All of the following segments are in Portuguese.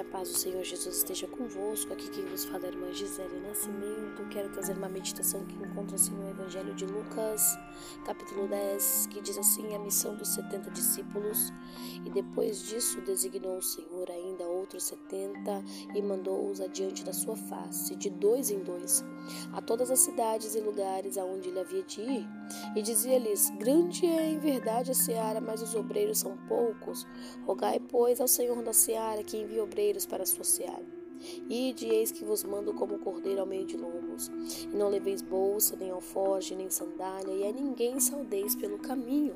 A paz do Senhor Jesus esteja convosco. Aqui quem vos fala é a irmã Gisele Nascimento. Quero trazer uma meditação que encontra-se no Evangelho de Lucas, capítulo 10, que diz assim: A missão dos 70 discípulos. E depois disso designou o Senhor ainda outros 70 e mandou-os adiante da sua face, de dois em dois, a todas as cidades e lugares aonde ele havia de ir. E dizia-lhes: Grande é em verdade a seara, mas os obreiros são poucos. Rogai, pois, ao Senhor da seara que envie obreiros para a sua seara. Ide, eis que vos mando como cordeiro ao meio de lobos. E não leveis bolsa, nem alforge, nem sandália, e a ninguém saudeis pelo caminho.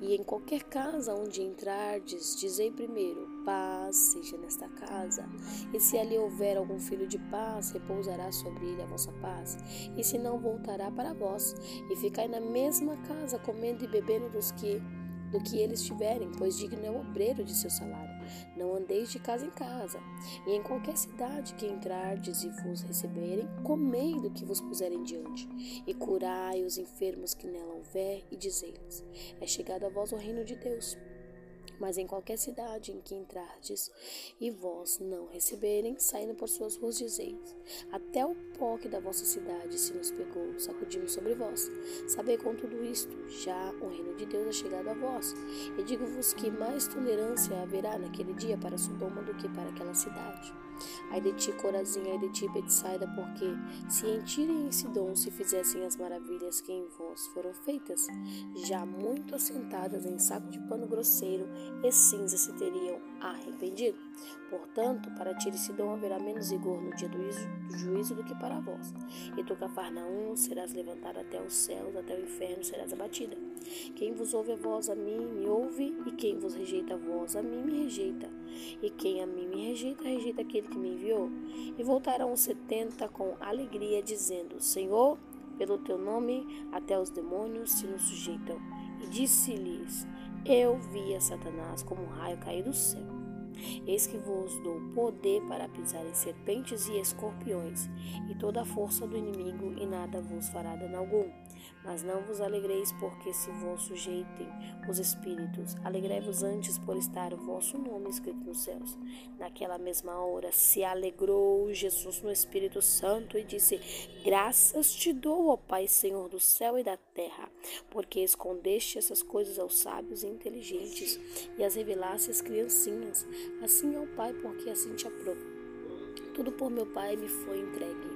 E em qualquer casa onde entrardes, dizei primeiro: paz seja nesta casa. E se ali houver algum filho de paz, repousará sobre ele a vossa paz. E se não, voltará para vós. E ficai na mesma casa, comendo e bebendo dos que do que eles tiverem, pois digno é o obreiro de seu salário. Não andeis de casa em casa, e em qualquer cidade que entrardes e vos receberem, comei do que vos puserem diante, e curai os enfermos que nela houver, e dizei-lhes: É chegado a vós o reino de Deus. Mas em qualquer cidade em que entrardes e vós não receberem, saindo por suas ruas, dizeis: Até o pó que da vossa cidade se nos pegou, sacudimos sobre vós. Sabei com tudo isto, já o reino de Deus é chegado a vós. E digo-vos que mais tolerância haverá naquele dia para Sodoma do que para aquela cidade. Ai de ti, Corazim, ai de ti, Betsaida, porque se em Tiro e em Sidom se fizessem as maravilhas que em vós foram feitas, já muito assentadas em saco de pano grosseiro e cinza se teriam arrependido. Portanto, para Tiro Sidom haverá menos rigor no dia do juízo, do juízo do que para vós. E tu, Cafarnaum, serás levantada até os céus, até o inferno serás abatida. Quem vos ouve a vós, a mim, me ouve, e quem vos rejeita a vós, a mim, me rejeita. E quem a mim me rejeita, rejeita aquele que me enviou. E voltarão os setenta com alegria, dizendo: Senhor, pelo teu nome, até os demônios se nos sujeitam. E disse-lhes: Eu vi a Satanás como um raio cair do céu. Eis que vos dou poder para pisar em serpentes e escorpiões, e toda a força do inimigo, e nada vos fará dano algum. Mas não vos alegreis porque se vos sujeitem os espíritos. Alegrai-vos antes por estar o vosso nome escrito nos céus. Naquela mesma hora se alegrou Jesus no Espírito Santo e disse: Graças te dou, ó Pai, Senhor do céu e da terra, porque escondeste essas coisas aos sábios e inteligentes e as revelaste às criancinhas. Assim o Pai, porque assim te aprove. Tudo por meu Pai me foi entregue.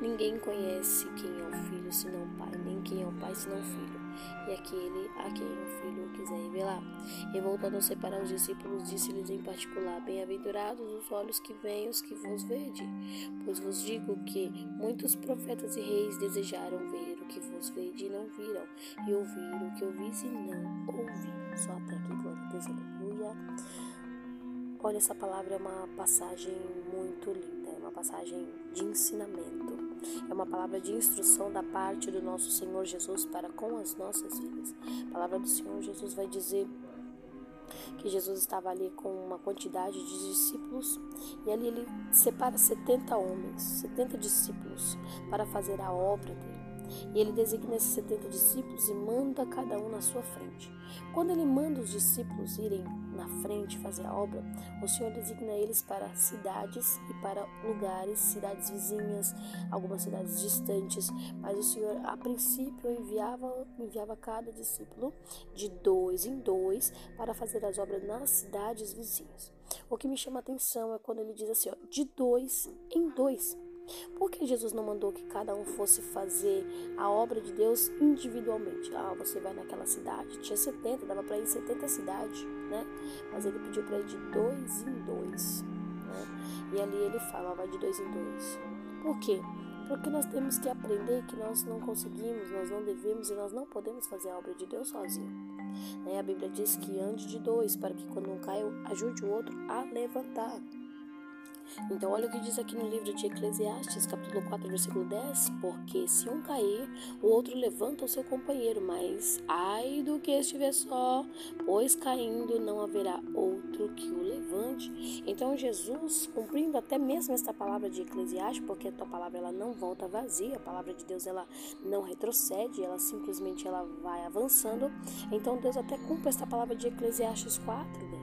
Ninguém conhece quem é o Filho senão o Pai, nem quem é o Pai senão o Filho, e aquele a quem o Filho quiser revelar. E voltando a separar os discípulos, disse-lhes em particular: Bem-aventurados os olhos que veem os que vos vede, pois vos digo que muitos profetas e reis desejaram ver o que vos vede e não viram, e ouvir o que ouvis e não ouviram. Só até aqui, glória a Deus, aleluia. Olha, essa palavra é uma passagem muito linda, uma passagem de ensinamento, é uma palavra de instrução da parte do nosso Senhor Jesus para com as nossas vidas. A palavra do Senhor Jesus vai dizer que Jesus estava ali com uma quantidade de discípulos e ali ele separa 70 homens, 70 discípulos para fazer a obra dele. E ele designa esses 70 discípulos e manda cada um na sua frente. Quando ele manda os discípulos irem na frente fazer a obra, o Senhor designa eles para cidades e para lugares, cidades vizinhas, algumas cidades distantes, mas o Senhor a princípio enviava, enviava cada discípulo de dois em dois para fazer as obras nas cidades vizinhas. O que me chama a atenção é quando ele diz assim, ó, de dois em dois. Por que Jesus não mandou que cada um fosse fazer a obra de Deus individualmente? Ah, você vai naquela cidade, tinha 70, dava para ir em 70 cidades, né? Mas ele pediu para ir de dois em dois, né? E ali ele fala, vai de dois em dois. Por quê? Porque nós temos que aprender que nós não conseguimos, nós não devemos e nós não podemos fazer a obra de Deus sozinho. Né? A Bíblia diz que ande de dois, para que quando um caia, ajude o outro a levantar. Então, olha o que diz aqui no livro de Eclesiastes, capítulo 4, versículo 10: Porque se um cair, o outro levanta o seu companheiro, mas ai do que estiver só, pois caindo não haverá outro que o levante. Então, Jesus, cumprindo até mesmo esta palavra de Eclesiastes, porque a tua palavra ela não volta vazia, a palavra de Deus ela não retrocede, ela simplesmente ela vai avançando. Então, Deus até cumpre esta palavra de Eclesiastes 4, 10.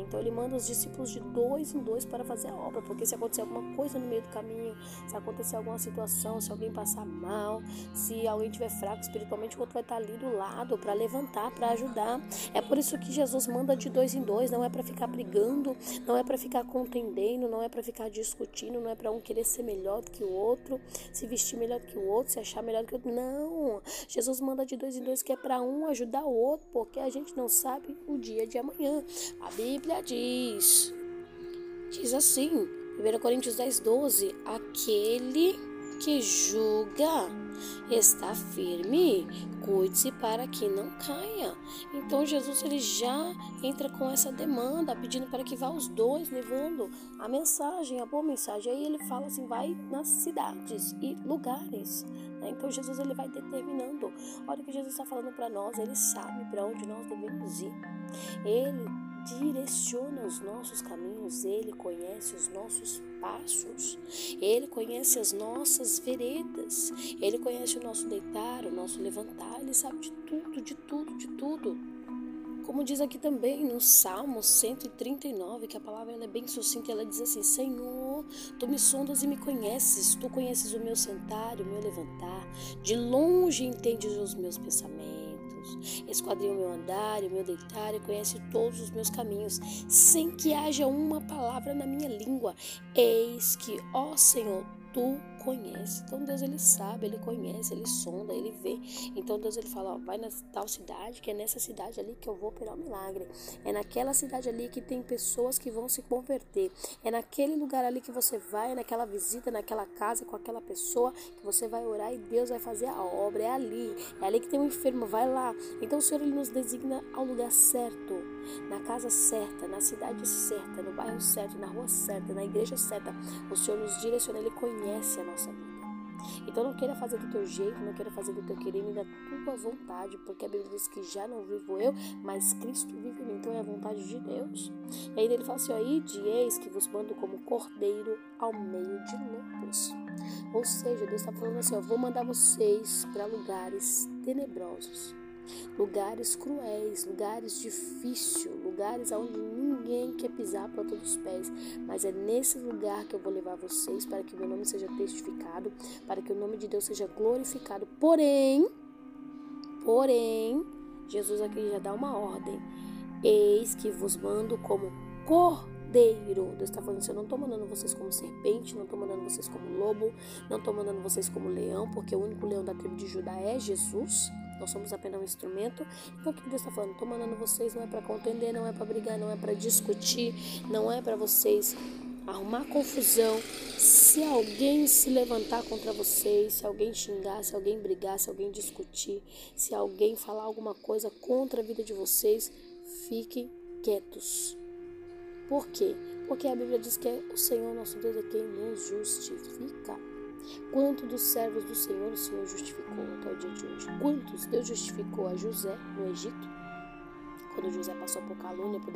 Então ele manda os discípulos de dois em dois para fazer a obra, porque se acontecer alguma coisa no meio do caminho, se acontecer alguma situação, se alguém passar mal, se alguém tiver fraco espiritualmente, o outro vai estar ali do lado para levantar, para ajudar. É por isso que Jesus manda de dois em dois, não é para ficar brigando, não é para ficar contendendo, não é para ficar discutindo, não é para um querer ser melhor do que o outro, se vestir melhor do que o outro, se achar melhor do que o outro. Não. Jesus manda de dois em dois que é para um ajudar o outro, porque a gente não sabe o dia de amanhã. A Bíblia diz, diz assim, 1 Coríntios 10, 12, aquele que julga está firme, cuide-se para que não caia. Então Jesus ele já entra com essa demanda, pedindo para que vá os dois levando a mensagem, a boa mensagem. Aí ele fala assim, vai nas cidades e lugares. Né? Então Jesus ele vai determinando. Olha o que Jesus está falando para nós. Ele sabe para onde nós devemos ir. Ele direciona os nossos caminhos, Ele conhece os nossos passos, Ele conhece as nossas veredas, Ele conhece o nosso deitar, o nosso levantar, Ele sabe de tudo, de tudo, de tudo. Como diz aqui também no Salmo 139, que a palavra é bem sucinta, ela diz assim: Senhor, tu me sondas e me conheces, tu conheces o meu sentar, o meu levantar, de longe entendes os meus pensamentos esquadrinha o meu andar e o meu deitar e conhece todos os meus caminhos, sem que haja uma palavra na minha língua. Eis que, ó Senhor, tu conhece. Então Deus ele sabe, ele conhece, ele sonda, ele vê. Então Deus ele fala, ó, vai na tal cidade, que é nessa cidade ali que eu vou operar o um milagre. É naquela cidade ali que tem pessoas que vão se converter. É naquele lugar ali que você vai, é naquela visita, naquela casa com aquela pessoa que você vai orar e Deus vai fazer a obra. É ali, é ali que tem um enfermo, vai lá. Então o Senhor ele nos designa ao lugar certo, na casa certa, na cidade certa, no bairro certo, na rua certa, na igreja certa. O Senhor nos direciona, ele conhece a nossa vida. Então não queira fazer do teu jeito, não queira fazer do teu querer nem da tua vontade, porque a Bíblia diz que já não vivo eu, mas Cristo vive em mim. Então é a vontade de Deus. E aí ele fala assim: aí de eis que vos mando como cordeiro ao meio de lobos. Ou seja, Deus está falando assim: eu vou mandar vocês para lugares tenebrosos lugares cruéis, lugares difíceis, lugares onde ninguém quer pisar a planta dos pés. Mas é nesse lugar que eu vou levar vocês para que o meu nome seja testificado, para que o nome de Deus seja glorificado. Porém, porém, Jesus aqui já dá uma ordem. Eis que vos mando como cordeiro. Deus está falando assim: eu não estou mandando vocês como serpente, não estou mandando vocês como lobo, não estou mandando vocês como leão, porque o único leão da tribo de Judá é Jesus. Nós somos apenas um instrumento. Então, o que Deus está falando? Estou mandando vocês não é para contender, não é para brigar, não é para discutir, não é para vocês arrumar confusão. Se alguém se levantar contra vocês, se alguém xingar, se alguém brigar, se alguém discutir, se alguém falar alguma coisa contra a vida de vocês, fiquem quietos. Por quê? Porque a Bíblia diz que é o Senhor nosso Deus é quem nos justifica. Quanto dos servos do Senhor o Senhor justificou até o dia de hoje? Quantos Deus justificou a José no Egito? Quando José passou por calúnia, por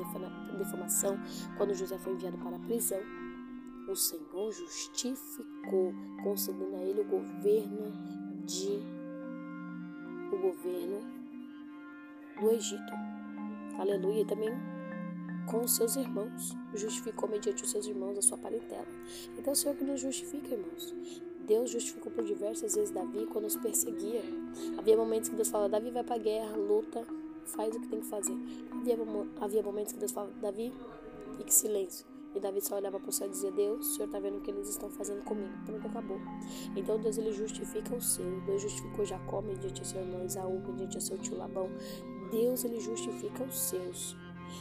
defamação, quando José foi enviado para a prisão, o Senhor justificou, concedendo a ele o governo de o governo do Egito. Aleluia. E também com os seus irmãos. Justificou mediante os seus irmãos a sua parentela. Então, o Senhor que nos justifica, irmãos. Deus justificou por diversas vezes Davi quando os perseguia. Havia momentos que Deus fala: Davi vai para a guerra, luta, faz o que tem que fazer. Havia, havia momentos que Deus fala: Davi, fique silêncio. E Davi só olhava para o céu e dizia: Deus, o Senhor está vendo o que eles estão fazendo comigo. Pronto, acabou. Então Deus ele justifica o seu. Deus justificou Jacó mediante seu irmão Isaú, mediante seu tio Labão. Deus ele justifica os seus.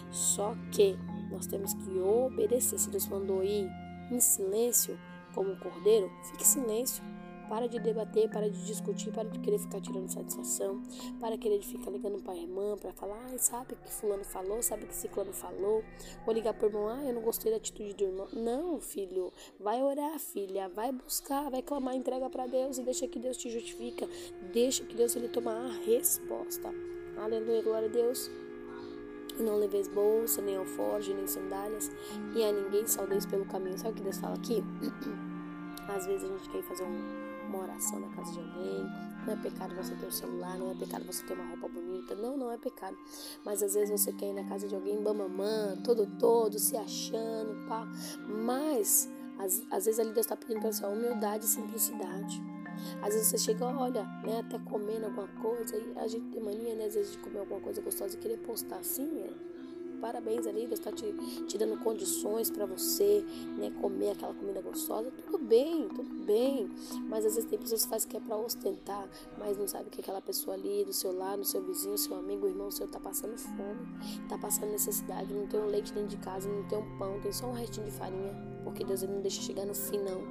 Só que nós temos que obedecer. Se Deus mandou ir em silêncio, como um cordeiro, fique em silêncio. Para de debater, para de discutir, para de querer ficar tirando satisfação, para querer ficar ligando para a irmã, para falar, ah, sabe que fulano falou, sabe que ciclano falou, ou ligar para o irmão, ah, eu não gostei da atitude do irmão. Não, filho, vai orar, filha, vai buscar, vai clamar, entrega para Deus e deixa que Deus te justifica, deixa que Deus ele toma a resposta. Aleluia, glória a Deus. E não leveis bolsa, nem alforge, nem sandálias, e a ninguém saudeis pelo caminho. Sabe o que Deus fala aqui? Às vezes a gente quer fazer um, uma oração na casa de alguém, não é pecado você ter um celular, não é pecado você ter uma roupa bonita, não, não é pecado. Mas às vezes você quer ir na casa de alguém bamamã, todo todo, se achando, pá. Mas às, às vezes ali Deus está pedindo para você humildade e simplicidade. Às vezes você chega, olha, né, até comendo alguma coisa, e a gente tem mania, né, às vezes, de comer alguma coisa gostosa e querer postar assim, é, parabéns ali, Deus está te, te dando condições para você né, comer aquela comida gostosa. Tudo bem, tudo bem. Mas às vezes tem pessoas que fazem que é para ostentar, mas não sabe que aquela pessoa ali do seu lado, seu vizinho, seu amigo, irmão seu está passando fome, está passando necessidade, não tem um leite dentro de casa, não tem um pão, tem só um restinho de farinha. Porque Deus ele não deixa chegar no fim, não.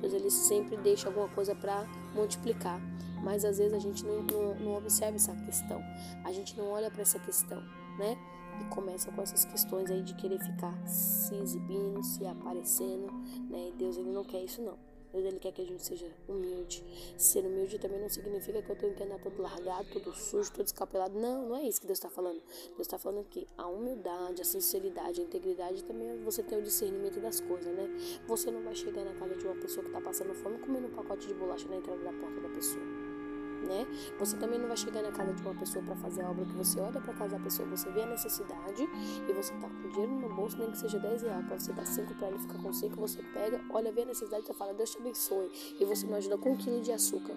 Deus ele sempre deixa alguma coisa para multiplicar. Mas às vezes a gente não, não, não observa essa questão. A gente não olha para essa questão, né? E começa com essas questões aí de querer ficar se exibindo, se aparecendo, né? E Deus ele não quer isso não. Deus ele quer que a gente seja humilde. Ser humilde também não significa que eu tenho que andar todo largado, todo sujo, todo escapelado. Não, não é isso que Deus está falando. Deus está falando que a humildade, a sinceridade, a integridade também é você ter o discernimento das coisas, né? Você não vai chegar na casa de uma pessoa que está passando fome comendo um pacote de bolacha na entrada da porta da pessoa né? Você também não vai chegar na casa de uma pessoa para fazer a obra que você olha para casa da pessoa, você vê a necessidade e você tá com dinheiro no bolso, nem que seja 10 reais, para você dar 5 para ele ficar com 5, você pega, olha, vê a necessidade, você fala, Deus te abençoe, e você não ajuda com um quilo de açúcar.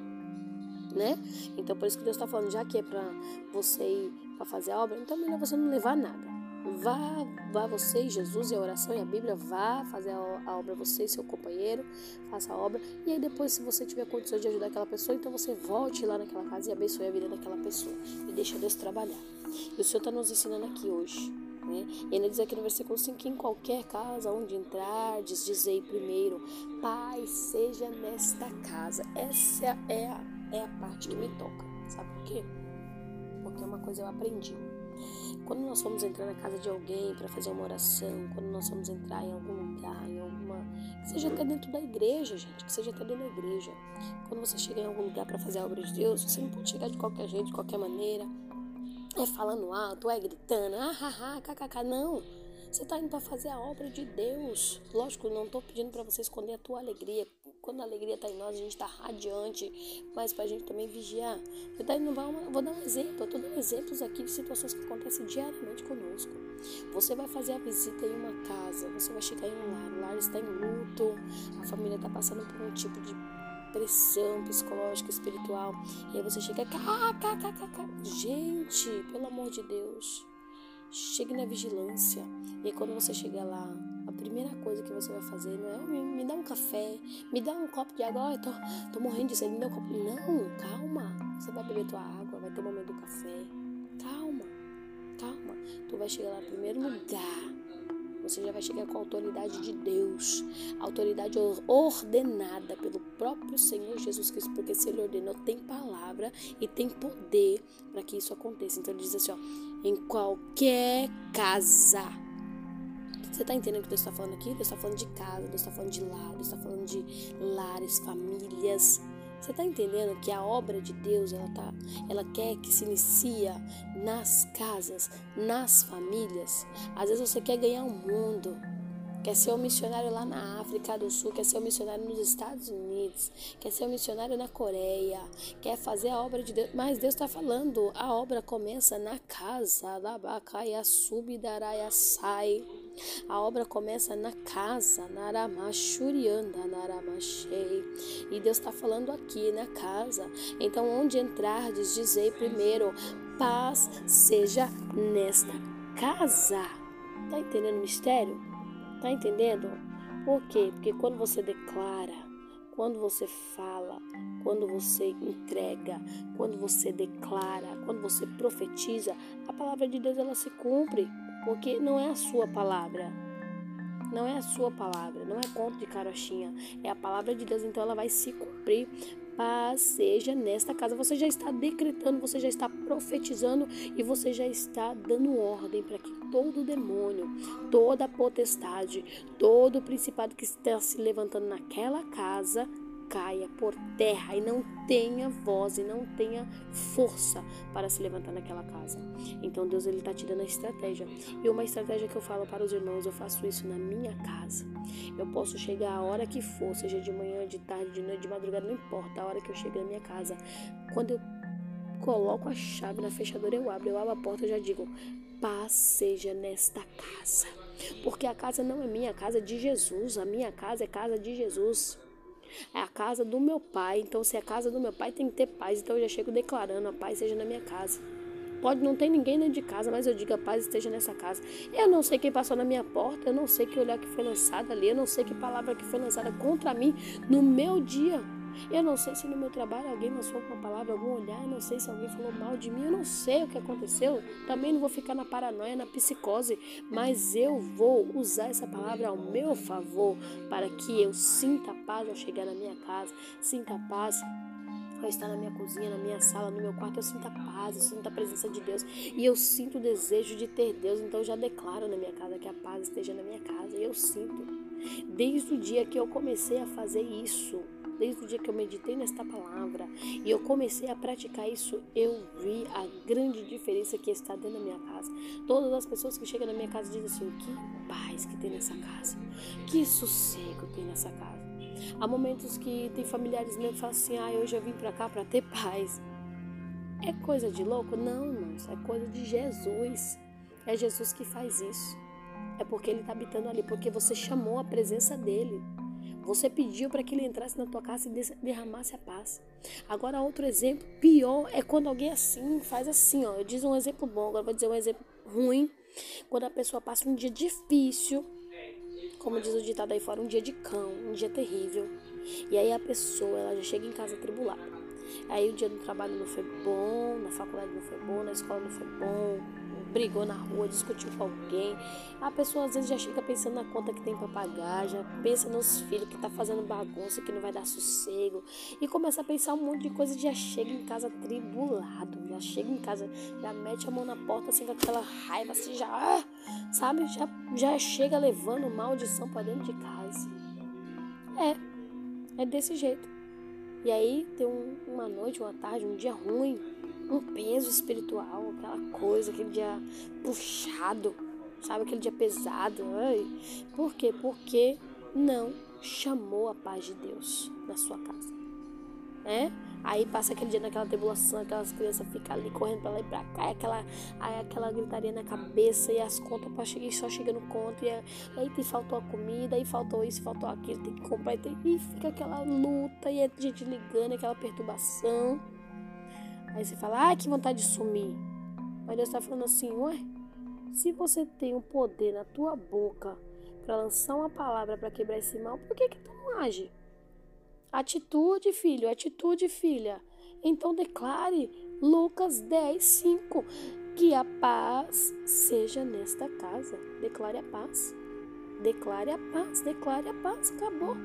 Né? Então por isso que Deus está falando, já que é para você ir para fazer a obra, então melhor você não levar nada. Vá, vá você, Jesus e a oração e a Bíblia, vá fazer a, obra você e seu companheiro, faça a obra. E aí depois, se você tiver condições de ajudar aquela pessoa, então você volte lá naquela casa e abençoe a vida daquela pessoa. E deixa Deus trabalhar. E o Senhor está nos ensinando aqui hoje. Né? E ele diz aqui no versículo 5 que em qualquer casa onde entrar, dizei primeiro, Pai, seja nesta casa. Essa é a, é a parte que me toca. Sabe por quê? Porque uma coisa eu aprendi. Quando nós vamos entrar na casa de alguém para fazer uma oração, quando nós vamos entrar em algum lugar, em alguma. que seja até dentro da igreja, gente, que seja até dentro da igreja. Quando você chega em algum lugar para fazer a obra de Deus, você não pode chegar de qualquer jeito, de qualquer maneira. É falando alto, é gritando, ah, ah, ah, kkk, não. Você está indo para fazer a obra de Deus. Lógico, não estou pedindo para você esconder a tua alegria. Quando a alegria está em nós, a gente está radiante, mas para a gente também vigiar. Você tá indo, vou dar um exemplo, eu estou dando exemplos aqui de situações que acontecem diariamente conosco. Você vai fazer a visita em uma casa, você vai chegar em um lar, o lar está em luto, a família está passando por um tipo de pressão psicológica, espiritual, e aí você chega, cá, cá, cá. gente, pelo amor de Deus, chegue na vigilância. E quando você chegar lá, a primeira coisa que você vai fazer não é me, dá um café, me dá um copo de água, eu tô, tô morrendo de sede, me dá um copo. Não, calma. Você vai beber tua água, vai ter o momento do café. Calma, calma. Tu vai chegar lá em primeiro lugar. Você já vai chegar com a autoridade de Deus, autoridade ordenada pelo próprio Senhor Jesus Cristo, porque se Ele ordenou, tem palavra e tem poder para que isso aconteça. Então ele diz assim: ó, em qualquer casa você está entendendo o que Deus está falando aqui? Deus está falando de casa, Deus está falando de lar, Deus está falando de lares, famílias. Você está entendendo que a obra de Deus ela, tá, ela quer que se inicia nas casas, nas famílias? Às vezes você quer ganhar o mundo, quer ser um missionário lá na África do Sul, quer ser um missionário nos Estados Unidos, quer ser um missionário na Coreia, quer fazer a obra de Deus. Mas Deus está falando, a obra começa na casa, da Bacaia, Subidaraia, sai. A obra começa na casa, Naramachurianda, Naramachei. E Deus está falando aqui na casa. Então, onde entrardes, dizei primeiro: paz seja nesta casa. Tá entendendo o mistério? Tá entendendo? Por quê? Porque quando você declara, quando você fala, quando você entrega, quando você declara, quando você profetiza, a palavra de Deus ela se cumpre porque não é a sua palavra. Não é a sua palavra, não é conto de carochinha, é a palavra de Deus, então ela vai se cumprir. Paz seja nesta casa. Você já está decretando, você já está profetizando e você já está dando ordem para que todo demônio, toda potestade, todo principado que está se levantando naquela casa caia por terra e não tenha voz e não tenha força para se levantar naquela casa. Então Deus ele te dando a estratégia. E uma estratégia que eu falo para os irmãos, eu faço isso na minha casa. Eu posso chegar a hora que for, seja de manhã, de tarde, de noite, de madrugada, não importa a hora que eu chego na minha casa. Quando eu coloco a chave na fechadura, eu abro, eu abro a porta, eu já digo: paz seja nesta casa. Porque a casa não é minha, a casa é de Jesus. A minha casa é casa de Jesus. É a casa do meu pai. Então, se é a casa do meu pai, tem que ter paz. Então, eu já chego declarando: a paz seja na minha casa. Pode não ter ninguém dentro de casa, mas eu digo a paz esteja nessa casa. Eu não sei quem passou na minha porta, eu não sei que olhar que foi lançado ali, eu não sei que palavra que foi lançada contra mim no meu dia. Eu não sei se no meu trabalho alguém lançou uma palavra, algum olhar, eu não sei se alguém falou mal de mim, eu não sei o que aconteceu. Também não vou ficar na paranoia, na psicose, mas eu vou usar essa palavra ao meu favor para que eu sinta paz ao chegar na minha casa, sinta paz ao estar na minha cozinha, na minha sala, no meu quarto, eu sinto a paz, eu sinto a presença de Deus e eu sinto o desejo de ter Deus. Então eu já declaro na minha casa que a paz esteja na minha casa e eu sinto. Desde o dia que eu comecei a fazer isso, desde o dia que eu meditei nesta palavra e eu comecei a praticar isso, eu vi a grande diferença que está dentro da minha casa. Todas as pessoas que chegam na minha casa dizem assim: que paz que tem nessa casa, que sossego tem nessa casa. Há momentos que tem familiares meus que falam assim: ah, hoje eu vim para cá para ter paz. É coisa de louco? Não, irmãos, é coisa de Jesus. É Jesus que faz isso. É porque ele está habitando ali, porque você chamou a presença dele. Você pediu para que ele entrasse na tua casa e derramasse a paz. Agora, outro exemplo pior é quando alguém assim faz assim, ó. Eu diz um exemplo bom, agora vou dizer um exemplo ruim. Quando a pessoa passa um dia difícil, como diz o ditado aí fora, um dia de cão, um dia terrível. E aí a pessoa, ela já chega em casa tribulada. Aí o dia do trabalho não foi bom, na faculdade não foi bom, na escola não foi bom, brigou na rua, discutiu com alguém. A pessoa às vezes já chega pensando na conta que tem para pagar, já pensa nos filhos que tá fazendo bagunça, que não vai dar sossego. E começa a pensar um monte de coisa, já chega em casa tribulado, já chega em casa, já mete a mão na porta assim com aquela raiva, assim, já, ah, sabe? Já, já chega levando maldição para dentro de casa. É, é desse jeito. E aí tem um, uma noite, uma tarde, um dia ruim um peso espiritual, aquela coisa, aquele dia puxado, sabe? Aquele dia pesado. Ai. Por quê? Porque não chamou a paz de Deus na sua casa. É? Aí passa aquele dia naquela tribulação, aquelas crianças ficam ali correndo pra lá e pra cá, aí aquela, aí aquela gritaria na cabeça e as contas pra chegar, só chega no conto, e aí te faltou a comida, aí faltou isso, faltou aquilo, tem que comprar, e, tem, e fica aquela luta, e a gente ligando, aquela perturbação. Aí você fala, ai, que vontade de sumir. Mas Deus está falando assim, ué, se você tem o um poder na tua boca para lançar uma palavra para quebrar esse mal, por que que tu não age? Atitude, filho, atitude, filha. Então declare Lucas 10, 5. Que a paz seja nesta casa. Declare a paz. Declare a paz, declare a paz. Acabou.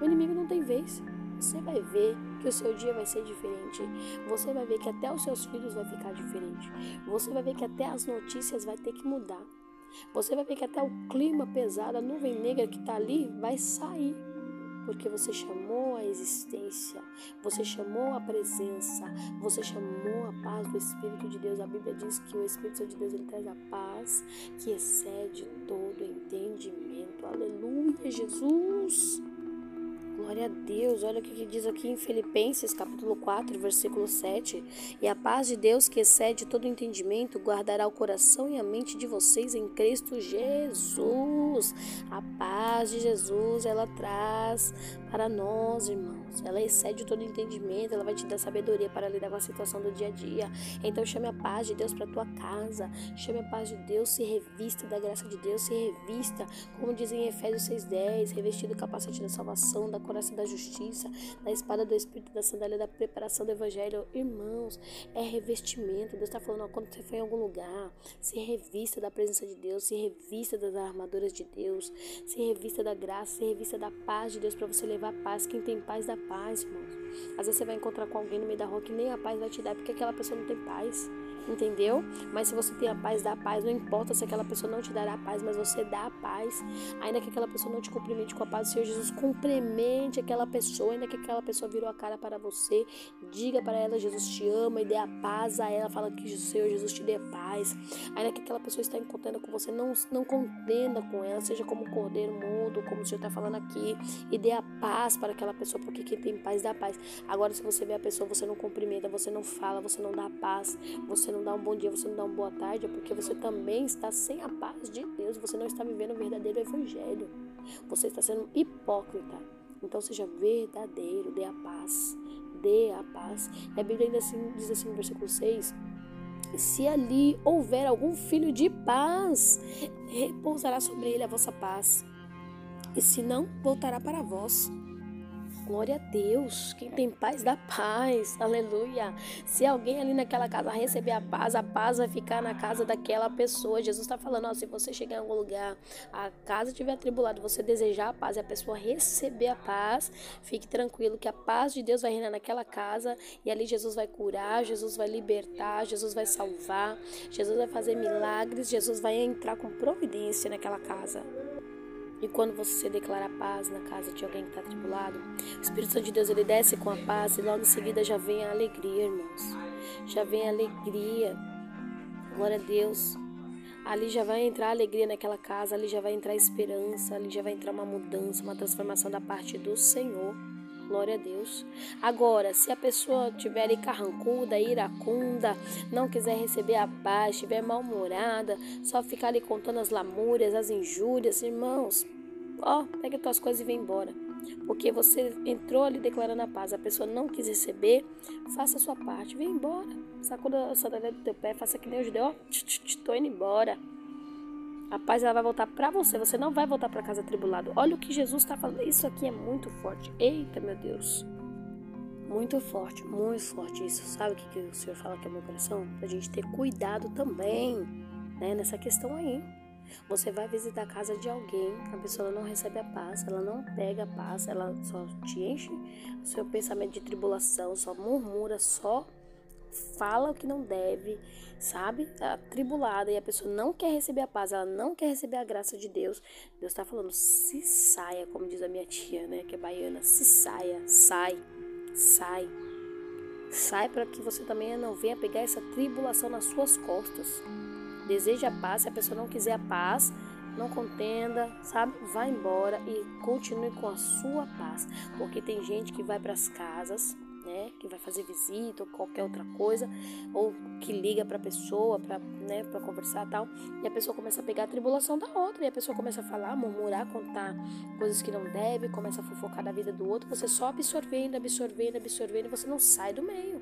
O inimigo não tem vez você vai ver que o seu dia vai ser diferente. Você vai ver que até os seus filhos vai ficar diferente. Você vai ver que até as notícias vai ter que mudar. Você vai ver que até o clima pesado, a nuvem negra que está ali, vai sair. Porque você chamou a existência, você chamou a presença, você chamou a paz do Espírito de Deus. A Bíblia diz que o Espírito de Deus ele traz a paz que excede todo entendimento. Aleluia, Jesus! Glória a Deus. Olha o que diz aqui em Filipenses, capítulo 4, versículo 7. E a paz de Deus, que excede todo entendimento, guardará o coração e a mente de vocês em Cristo Jesus. A paz de Jesus, ela traz para nós, irmãos. Ela excede todo entendimento, ela vai te dar sabedoria para lidar com a situação do dia a dia. Então chame a paz de Deus para tua casa. Chame a paz de Deus, se revista da graça de Deus, se revista, como dizem em Efésios 6:10, revestido do capacete da salvação, da coraça da justiça, da espada do Espírito, da sandália da preparação do Evangelho. Irmãos, é revestimento. Deus está falando, ó, quando você for em algum lugar, se revista da presença de Deus, se revista das armaduras de Deus, se revista da graça, se revista da paz de Deus para você levar paz. Quem tem paz dá paz, irmãos. Às vezes você vai encontrar com alguém no meio da rua que nem a paz vai te dar, porque aquela pessoa não tem paz entendeu? Mas se você tem a paz, dá a paz. Não importa se aquela pessoa não te dará a paz, mas você dá a paz. Ainda que aquela pessoa não te cumprimente com a paz, o Senhor Jesus cumprimente aquela pessoa. Ainda que aquela pessoa virou a cara para você, diga para ela: Jesus te ama e dê a paz a ela. Fala que o Senhor Jesus te dê paz. Ainda que aquela pessoa está encontrando com você, não, não contenda com ela, seja como um cordeiro mudo, como o Senhor está falando aqui, e dê a paz para aquela pessoa, porque quem tem paz dá paz. Agora, se você vê a pessoa, você não cumprimenta, você não fala, você não dá paz, você não dá um bom dia, você não dá uma boa tarde, é porque você também está sem a paz de Deus, você não está vivendo o verdadeiro evangelho. Você está sendo hipócrita. Então seja verdadeiro, dê a paz, dê a paz. E a Bíblia ainda assim, diz assim no versículo 6: se ali houver algum filho de paz, repousará sobre ele a vossa paz. E se não, voltará para vós. Glória a Deus. Quem tem paz dá paz. Aleluia. Se alguém ali naquela casa receber a paz, a paz vai ficar na casa daquela pessoa. Jesus está falando: ó, se você chegar em algum lugar, a casa estiver atribulada, você desejar a paz e a pessoa receber a paz, fique tranquilo que a paz de Deus vai reinar naquela casa e ali Jesus vai curar, Jesus vai libertar, Jesus vai salvar, Jesus vai fazer milagres, Jesus vai entrar com providência naquela casa. E quando você declara paz na casa de alguém que está tribulado, o Espírito Santo de Deus ele desce com a paz e logo em seguida já vem a alegria, irmãos. Já vem a alegria. Glória a Deus. Ali já vai entrar alegria naquela casa, ali já vai entrar esperança, ali já vai entrar uma mudança, uma transformação da parte do Senhor. Glória a Deus. Agora, se a pessoa tiver carrancuda, iracunda, não quiser receber a paz, estiver mal-humorada, só ficar ali contando as lamúrias, as injúrias, irmãos, ó, pega tuas coisas e vem embora. Porque você entrou ali declarando a paz, a pessoa não quis receber, faça a sua parte, vem embora. Sacuda a sandália do teu pé, faça que o judeu, ó, tô indo embora. A paz ela vai voltar para você, você não vai voltar para casa tribulado. Olha o que Jesus está falando. Isso aqui é muito forte. Eita, meu Deus. Muito forte, muito forte isso. Sabe o que, que o Senhor fala aqui no meu coração? Pra gente ter cuidado também, né, nessa questão aí. Você vai visitar a casa de alguém, a pessoa não recebe a paz, ela não pega a paz, ela só te enche o seu pensamento de tribulação, só murmura, só fala o que não deve, sabe? Atribulada e a pessoa não quer receber a paz, ela não quer receber a graça de Deus. Deus está falando, se saia, como diz a minha tia, né, que é baiana, se saia, sai, sai. Sai para que você também não venha pegar essa tribulação nas suas costas. Deseja a paz, se a pessoa não quiser a paz, não contenda, sabe? Vá embora e continue com a sua paz, porque tem gente que vai para as casas né, que vai fazer visita ou qualquer outra coisa, ou que liga para a pessoa para né, para conversar tal, e a pessoa começa a pegar a tribulação da outra, e a pessoa começa a falar, murmurar, contar coisas que não deve, começa a fofocar da vida do outro, você só absorvendo, absorvendo, absorvendo, e você não sai do meio.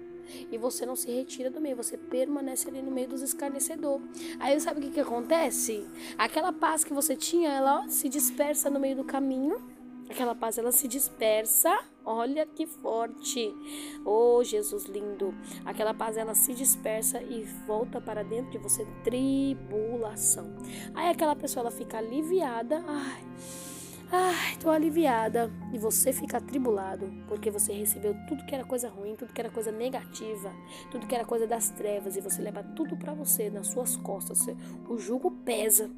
E você não se retira do meio, você permanece ali no meio dos escarnecedores. Aí sabe o que, que acontece? Aquela paz que você tinha, ela ó, se dispersa no meio do caminho Aquela paz ela se dispersa. Olha que forte. Oh, Jesus lindo. Aquela paz ela se dispersa e volta para dentro de você tribulação. Aí aquela pessoa ela fica aliviada. Ai. Ai, tô aliviada. E você fica atribulado, porque você recebeu tudo que era coisa ruim, tudo que era coisa negativa, tudo que era coisa das trevas, e você leva tudo para você, nas suas costas. O jugo pesa.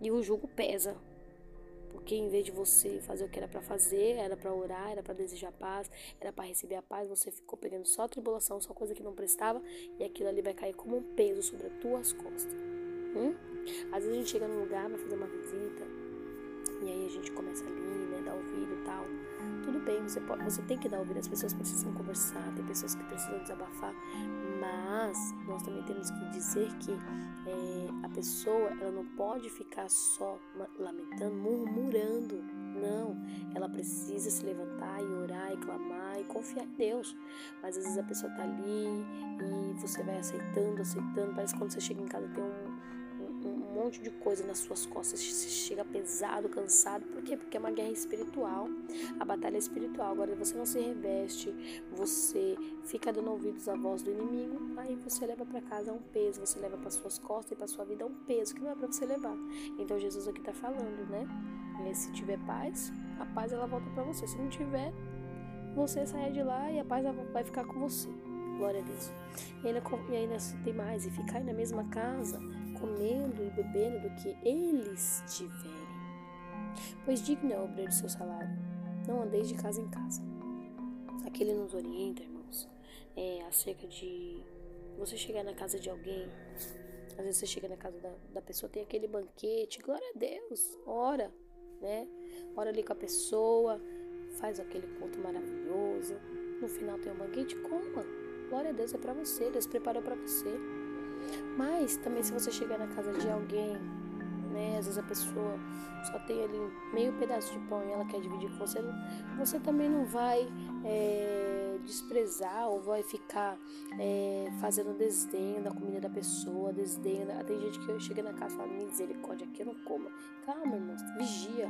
E o jugo pesa. Porque em vez de você fazer o que era para fazer, era para orar, era para desejar paz, era para receber a paz, você ficou pegando só tribulação, só coisa que não prestava, e aquilo ali vai cair como um peso sobre as tuas costas. Hum? Às vezes a gente chega num lugar, vai fazer uma visita, e aí a gente começa ali, né, dar ouvido e tal. Tudo bem, você, pode, você tem que dar ouvido, as pessoas precisam conversar, tem pessoas que precisam desabafar, mas nós também temos que dizer que é, a pessoa ela não pode ficar só lamentando, murmurando. Não, ela precisa se levantar e orar e clamar e confiar em Deus. Mas às vezes a pessoa tá ali e você vai aceitando, aceitando. Parece que quando você chega em casa tem um, monte de coisa nas suas costas, você chega pesado, cansado. Por quê? Porque é uma guerra espiritual. A batalha é espiritual. Agora você não se reveste, você fica dando ouvidos à voz do inimigo, aí você leva para casa um peso, você leva para suas costas e para sua vida um peso que não é para você levar. Então Jesus aqui tá falando, né? E se tiver paz, a paz ela volta para você. Se não tiver, você saia de lá e a paz vai ficar com você. Glória a Deus. E ainda, e ainda tem mais, e ficar na mesma casa, comendo e bebendo do que eles tiverem. Pois digno é o obreiro do seu salário. Não andeis de casa em casa. Aqui ele nos orienta, irmãos, é, acerca de você chegar na casa de alguém. Às vezes você chega na casa da, da pessoa, tem aquele banquete, glória a Deus, ora, né? Ora ali com a pessoa, faz aquele ponto maravilhoso. No final tem um banquete, coma. Glória a Deus, é para você, Deus preparou para você. Mas também se você chegar na casa de alguém, né, às vezes a pessoa só tem ali meio pedaço de pão e ela quer dividir com você, você também não vai é, desprezar ou vai ficar é, fazendo desdém da comida da pessoa, desdém. Da... Tem gente que chega na casa e fala, misericórdia, aqui eu não como. Calma, irmão, vigia,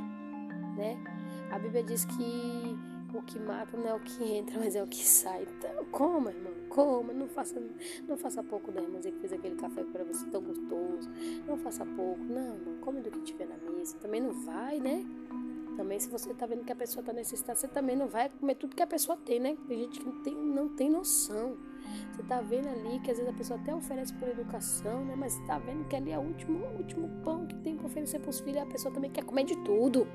né? A Bíblia diz que o que mata não é o que entra, mas é o que sai. Então, coma, irmão, coma. Não faça, não faça pouco da irmãzinha que fez aquele café para você tão gostoso. Não faça pouco. Não, irmão, come do que tiver na mesa. Também não vai, né? Também, se você tá vendo que a pessoa tá necessitada, você também não vai comer tudo que a pessoa tem, né? Tem gente que não tem, não tem noção. Você tá vendo ali que às vezes a pessoa até oferece por educação, né? Mas tá vendo que ali é o último, último pão que tem para oferecer pros filhos. A pessoa também quer comer de tudo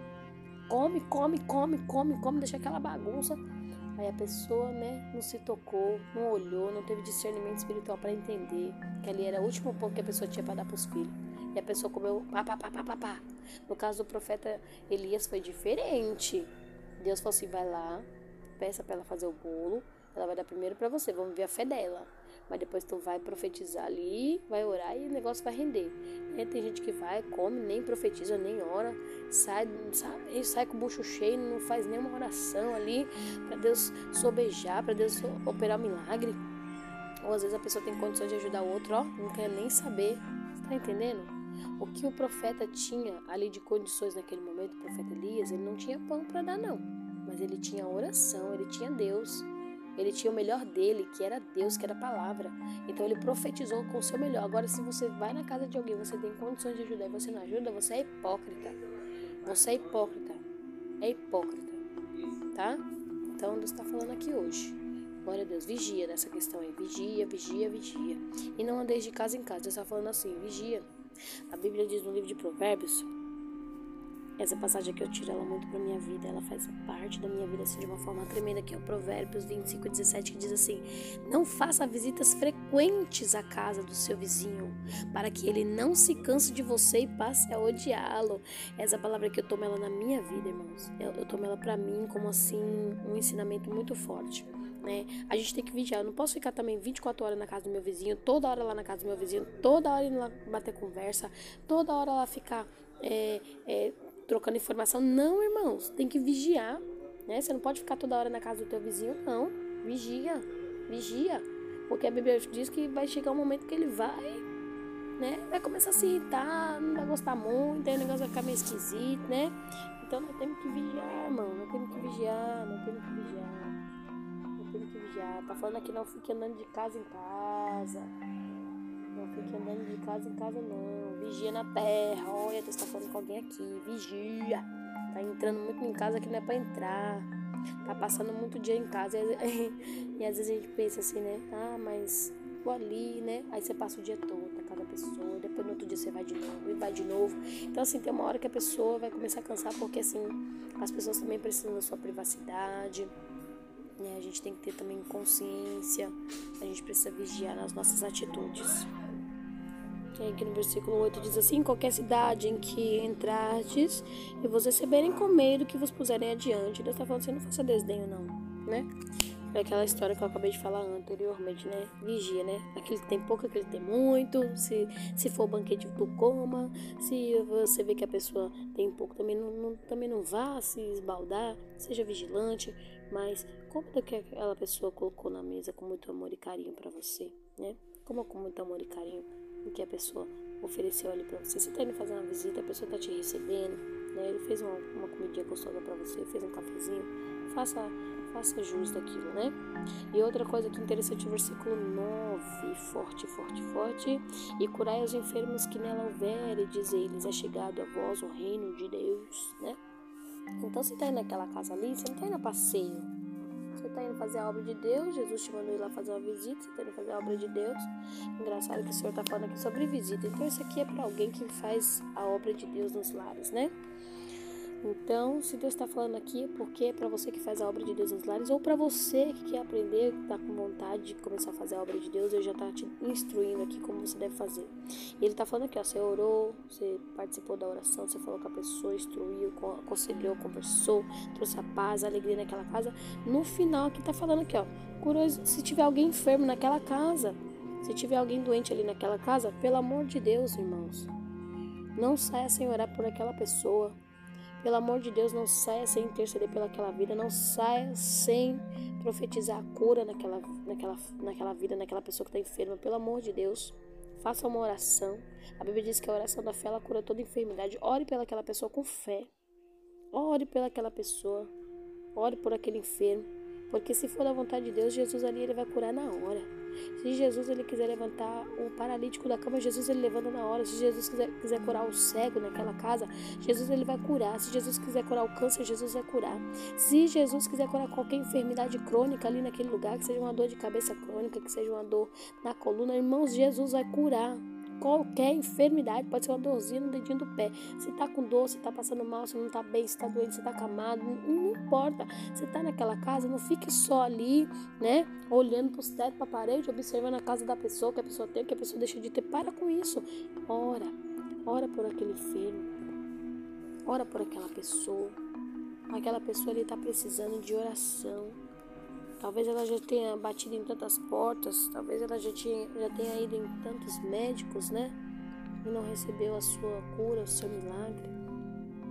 come, come, come, come, come, deixa aquela bagunça. Aí a pessoa, né, não se tocou, não olhou, não teve discernimento espiritual para entender que ali era o último pão que a pessoa tinha para dar para os filhos. E a pessoa comeu pá, pá, pá, pá, pá, pá. No caso do profeta Elias foi diferente. Deus falou assim: vai lá, peça para ela fazer o bolo, ela vai dar primeiro para você, vamos ver a fé dela. Mas depois tu vai profetizar ali, vai orar e o negócio vai render. É, tem gente que vai, come, nem profetiza, nem ora, sai, sai, com o bucho cheio, não faz nenhuma oração ali para Deus sobejar, para Deus operar um milagre. Ou às vezes a pessoa tem condições de ajudar o outro, ó, não quer nem saber. Você tá entendendo? O que o profeta tinha ali de condições naquele momento, o profeta Elias, ele não tinha pão para dar, não. Mas ele tinha oração, ele tinha Deus. Ele tinha o melhor dele, que era Deus, que era a palavra. Então ele profetizou com o seu melhor. Agora, se você vai na casa de alguém, você tem condições de ajudar e você não ajuda, você é hipócrita. Você é hipócrita. É hipócrita. Tá? Então Deus está falando aqui hoje. Glória a Deus. Vigia nessa questão aí. Vigia, vigia, vigia. E não andeis de casa em casa. Deus está falando assim, vigia. A Bíblia diz no livro de Provérbios essa passagem aqui eu tiro ela muito pra minha vida, ela faz parte da minha vida assim de uma forma tremenda, que é o Provérbios 25, 17, que diz assim: Não faça visitas frequentes à casa do seu vizinho, para que ele não se canse de você e passe a odiá-lo. Essa palavra aqui eu tomo ela na minha vida, irmãos. Eu, eu tomo ela pra mim como assim um ensinamento muito forte. Né? A gente tem que vigiar. Eu não posso ficar também 24 horas na casa do meu vizinho, toda hora lá na casa do meu vizinho, toda hora indo lá bater conversa, toda hora lá ficar é, é, trocando informação. Não, irmãos, tem que vigiar, né? Você não pode ficar toda hora na casa do teu vizinho, não. Vigia, vigia. Porque a Bíblia diz que vai chegar um momento que ele vai, né? Vai começar a se irritar, não vai gostar muito, aí o negócio vai ficar meio esquisito, né? Então nós temos que vigiar, irmão. Nós temos que vigiar, nós temos que vigiar. Nós temos que vigiar. Tá falando aqui, não fique andando de casa em casa. Não fique andando de casa em casa, não. Vigia na terra. Olha, Deus tá falando com alguém aqui. Vigia. Tá entrando muito em casa que não é pra entrar. Tá passando muito dia em casa. E, às vezes a gente pensa assim, né? Ah, mas vou ali, né? Aí você passa o dia todo na casa da pessoa. Depois no outro dia você vai de novo e vai de novo. Então, assim, tem uma hora que a pessoa vai começar a cansar. Porque, assim, as pessoas também precisam da sua privacidade. Né? A gente tem que ter também consciência. A gente precisa vigiar nas nossas atitudes. Aqui no versículo 8 diz assim: Qualquer cidade em que entrardes e vos receberem com medo que vos puserem adiante. Deus está falando assim: não faça desdenho, não, né? É aquela história que eu acabei de falar anteriormente, né? Vigia, né? Aquele tem pouco, aquele tem muito. Se, se for banquete, tu coma. Se você vê que a pessoa tem pouco, também não, não também não vá se esbaldar. Seja vigilante. Mas como que aquela pessoa colocou na mesa com muito amor e carinho para você, né? Como com muito amor e carinho o que a pessoa ofereceu ali para você. Você tá indo fazer uma visita, a pessoa tá te recebendo, né? Ele fez uma, uma comidinha gostosa para você, fez um cafezinho. Faça, faça jus daquilo, né? E outra coisa que interessante, o versículo 9, forte, forte, forte. E curai os enfermos que nela houver, e dizei-lhes, é chegado a vós o reino de Deus, né? Então, você tá indo naquela casa ali, você não tá indo a passeio. Você está indo fazer a obra de Deus, Jesus te mandou ir lá fazer uma visita, você está indo fazer a obra de Deus. Engraçado que o Senhor está falando aqui sobre visita. Então, isso aqui é para alguém que faz a obra de Deus nos lares, né? Então, se Deus está falando aqui, é porque é para você que faz a obra de Deus nos lares, ou para você que quer aprender, que está com vontade de começar a fazer a obra de Deus, eu já está te instruindo aqui como você deve fazer. Ele está falando aqui, ó, você orou, você participou da oração, você falou com a pessoa, instruiu, aconselhou, conversou, trouxe a paz, a alegria naquela casa. No final, aqui está falando aqui, ó, curioso, se tiver alguém enfermo naquela casa, se tiver alguém doente ali naquela casa, pelo amor de Deus, irmãos, não saia sem orar por aquela pessoa pelo amor de Deus, não saia sem interceder pelaquela vida, não saia sem profetizar a cura naquela, naquela, naquela vida, naquela pessoa que está enferma. Pelo amor de Deus, faça uma oração. A Bíblia diz que a oração da fé ela cura toda enfermidade. Ore pelaquela pessoa com fé. Ore pelaquela pessoa. Ore por aquele enfermo. Porque se for da vontade de Deus, Jesus ali ele vai curar na hora. Se Jesus ele quiser levantar o paralítico da cama, Jesus ele levanta na hora. Se Jesus quiser, quiser curar o cego naquela casa, Jesus ele vai curar. Se Jesus quiser curar o câncer, Jesus vai curar. Se Jesus quiser curar qualquer enfermidade crônica ali naquele lugar, que seja uma dor de cabeça crônica, que seja uma dor na coluna, irmãos, Jesus vai curar qualquer enfermidade, pode ser uma dorzinha no dedinho do pé. Se tá com dor, se tá passando mal, se não tá bem, se tá doente, se tá camado, não, não importa. Se tá naquela casa, não fique só ali, né, olhando pro teto, pra parede, observando a casa da pessoa, que a pessoa tem, que a pessoa deixa de ter. Para com isso. Ora, ora por aquele enfermo. Ora por aquela pessoa. Aquela pessoa ali tá precisando de oração Talvez ela já tenha batido em tantas portas, talvez ela já, tinha, já tenha ido em tantos médicos, né? E não recebeu a sua cura, o seu milagre.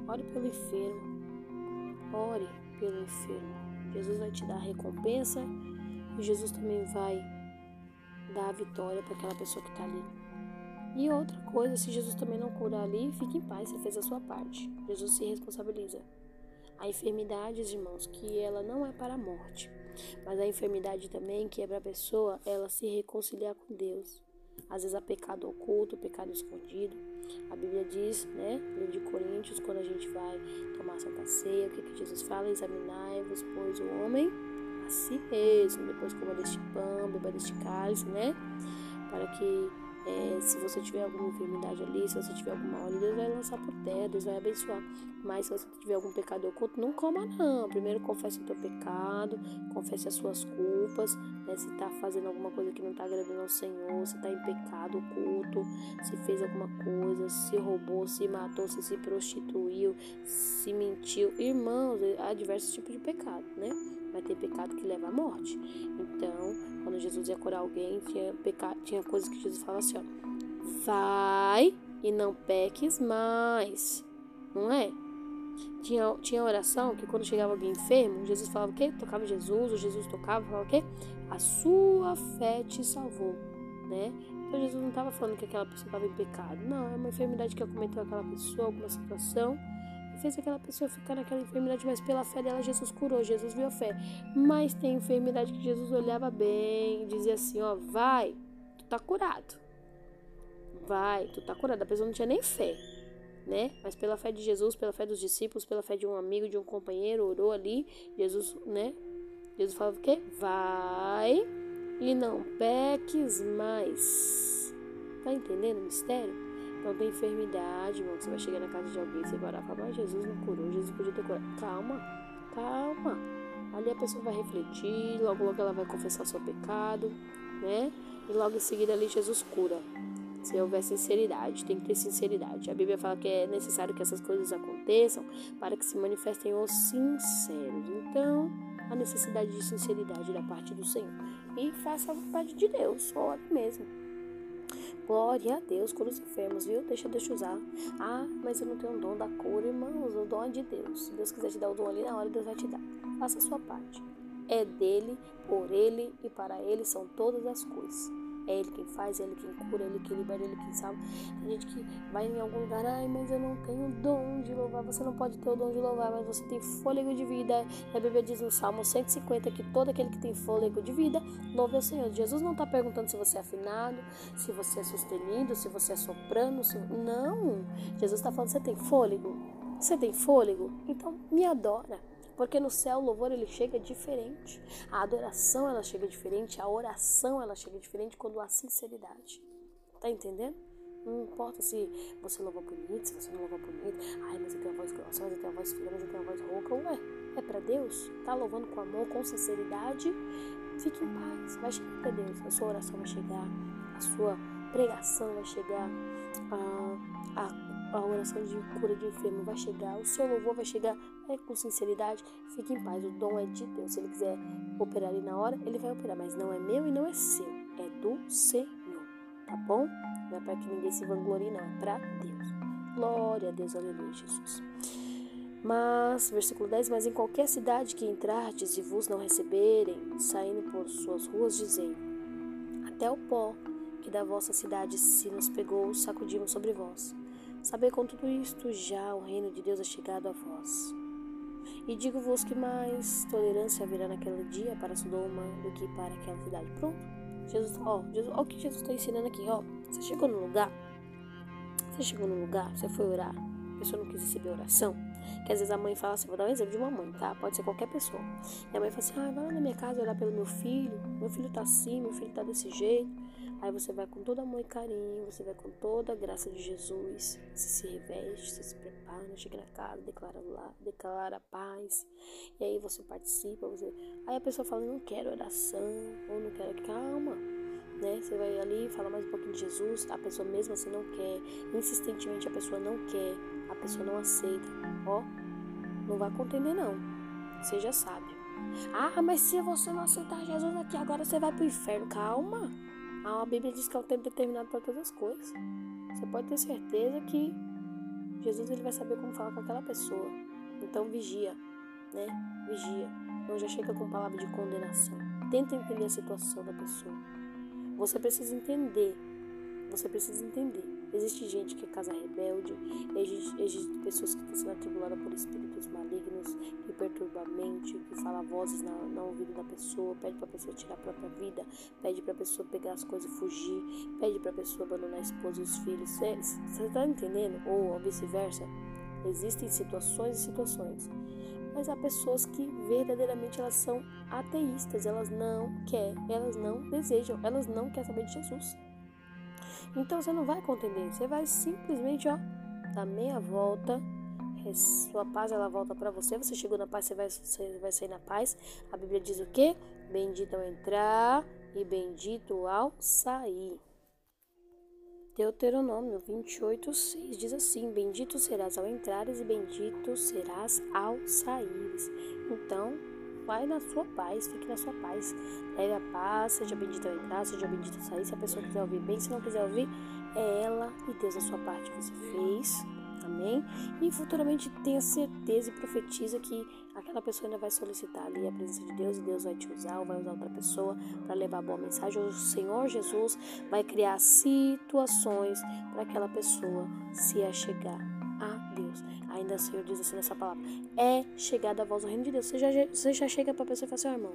Ore pelo enfermo. Ore pelo enfermo. Jesus vai te dar a recompensa e Jesus também vai dar a vitória para aquela pessoa que está ali. E outra coisa, se Jesus também não curar ali, fique em paz, você fez a sua parte. Jesus se responsabiliza. A enfermidade, irmãos, que ela não é para a morte. Mas a enfermidade também, que para a pessoa ela se reconciliar com Deus. Às vezes há pecado oculto, pecado escondido. A Bíblia diz, né, no de Coríntios, quando a gente vai tomar Santa Ceia, o que, que Jesus fala? Examinai-vos, pois, o homem a si mesmo. Depois coma deste pão, beba deste cálice, né? Para que é, se você tiver alguma enfermidade ali, se você tiver alguma óleo, Deus vai lançar por terra, Deus vai abençoar. Mas se você tiver algum pecado oculto, não coma não. Primeiro confesse o teu pecado, confesse as suas culpas, né? Se está fazendo alguma coisa que não está agradando ao Senhor, se está em pecado oculto, se fez alguma coisa, se roubou, se matou, se se prostituiu, se mentiu. Irmãos, há diversos tipos de pecado, né? Vai ter pecado que leva à morte. Então, quando Jesus ia curar alguém, tinha, pecado, tinha coisas que Jesus falava assim, ó, vai e não peques mais, não é? Tinha, tinha oração que quando chegava alguém enfermo, Jesus falava o quê? Tocava Jesus, ou Jesus tocava, falava o quê? A sua fé te salvou, né? Então Jesus não estava falando que aquela pessoa estava em pecado. Não, é uma enfermidade que acometeu aquela pessoa, alguma situação fez aquela pessoa ficar naquela enfermidade, mas pela fé dela Jesus curou, Jesus viu a fé. Mas tem enfermidade que Jesus olhava bem dizia assim, ó, vai, tu tá curado. Vai, tu tá curado. A pessoa não tinha nem fé, né? Mas pela fé de Jesus, pela fé dos discípulos, pela fé de um amigo, de um companheiro, orou ali, Jesus, né? Jesus falava o quê? Vai e não peques mais. Tá entendendo o mistério? Então tem enfermidade, irmão, você vai chegar na casa de alguém, você vai orar e falar, Jesus não curou, Jesus podia ter curado. Calma, calma. Ali a pessoa vai refletir, logo logo ela vai confessar o seu pecado, né? E logo em seguida ali Jesus cura. Se houver sinceridade, tem que ter sinceridade. A Bíblia fala que é necessário que essas coisas aconteçam para que se manifestem os sinceros. Então, a necessidade de sinceridade da parte do Senhor. E faça a vontade de Deus, ore mesmo. Glória a Deus, cura os enfermos, viu? Deixa Deus te usar. Ah, mas eu não tenho o dom da cura, irmãos. O dom é de Deus. Se Deus quiser te dar o dom ali na hora, Deus vai te dar. Faça a sua parte. É dele, por ele e para ele são todas as coisas. É Ele quem faz, é Ele quem cura, é Ele quem libera, é Ele quem salva. Tem gente que vai em algum lugar, ai, mas eu não tenho dom de louvar. Você não pode ter o dom de louvar, mas você tem fôlego de vida. A Bíblia diz no Salmo 150 que todo aquele que tem fôlego de vida louve ao Senhor. Jesus não está perguntando se você é afinado, se você é sustenido, se você é soprano. Se... Não. Jesus está falando: você tem fôlego? Você tem fôlego? Então me adora. Porque no céu o louvor ele chega diferente. A adoração ela chega diferente, a oração ela chega diferente quando há sinceridade. Tá entendendo? Não importa se você louva bonito, se você não louva bonito. Ai, mas eu tenho uma voz grossa, mas eu tenho uma voz fina, mas eu tenho uma voz rouca. Ué, é para Deus? Tá louvando com amor, com sinceridade? Fique em paz. Vai chegar para Deus. A sua oração vai chegar, a sua pregação vai chegar, a, a, a oração de cura de enfermo vai chegar, o seu louvor vai chegar é, com sinceridade. Fique em paz. O dom é de Deus. Se ele quiser operar ali na hora, ele vai operar, mas não é meu e não é seu. É do Senhor. Tá bom? Não é para que ninguém se vanglorie, não. É para Deus. Glória a Deus, aleluia, Jesus. Mas, versículo 10: Mas em qualquer cidade que entrardes e vos não receberem, saindo por suas ruas, dizei: Até o pó que da vossa cidade se nos pegou, sacudimos sobre vós. Sabei com tudo isto, já o reino de Deus é chegado a vós. E digo-vos que mais tolerância haverá naquele dia para Sodoma do que para aquela cidade. Pronto. Jesus, ó, Jesus, ó o que Jesus está ensinando aqui, ó. Você chegou no lugar, você chegou no lugar, você foi orar, a pessoa não quis receber oração. Que às vezes a mãe fala assim, vou dar um exemplo de uma mãe, tá? Pode ser qualquer pessoa. E a mãe fala assim, ah, vai lá na minha casa orar pelo meu filho, meu filho tá assim, meu filho tá desse jeito. Aí você vai com todo amor e carinho, você vai com toda a graça de Jesus, você se reveste, você se prepara, chega na casa, declara lá, declara paz. E aí você participa, você. Aí a pessoa fala, não quero oração, ou não quero. Calma, né? Você vai ali, fala mais um pouquinho de Jesus, a pessoa mesmo assim não quer, insistentemente a pessoa não quer, a pessoa não aceita. Ó, não vai contender não. Seja sábio. Ah, mas se você não aceitar Jesus aqui agora, você vai pro inferno. Calma. A Bíblia diz que é o tempo determinado para todas as coisas. Você pode ter certeza que Jesus ele vai saber como falar com aquela pessoa. Então vigia, né? Vigia. Não já chega com palavra de condenação. Tenta entender a situação da pessoa. Você precisa entender. Você precisa entender Existe gente que é casa rebelde, existe, existe pessoas que estão sendo atribuladas por espíritos malignos, que perturbam a mente, que fala vozes na, na ouvido da pessoa, pede para a pessoa tirar a própria vida, pede para a pessoa pegar as coisas e fugir, pede para a pessoa abandonar a esposa e os filhos. Você está entendendo? Ou vice-versa? Existem situações e situações. Mas há pessoas que verdadeiramente elas são ateístas, elas não querem, elas não desejam, elas não querem saber de Jesus. Então você não vai contender, você vai simplesmente, ó, dar meia volta. Sua paz ela volta para você. Você chegou na paz, você vai, você vai sair na paz. A Bíblia diz o quê? Bendito ao entrar e bendito ao sair. Deuteronômio 28, 6 diz assim: Bendito serás ao entrares e bendito serás ao saíres. Então, vai na sua paz, fique na sua paz. Leve a paz, seja bendito ao entrar, seja bendito ao sair. Se a pessoa quiser ouvir bem, se não quiser ouvir, é ela e Deus a sua parte você fez. Amém? E futuramente tenha certeza e profetiza que aquela pessoa ainda vai solicitar ali a presença de Deus e Deus vai te usar ou vai usar outra pessoa para levar a boa mensagem. O Senhor Jesus vai criar situações para aquela pessoa se achegar a Deus. Ainda Senhor diz assim nessa palavra: é chegada a voz do reino de Deus. Você já, você já chega para a pessoa e fala assim: oh, irmão,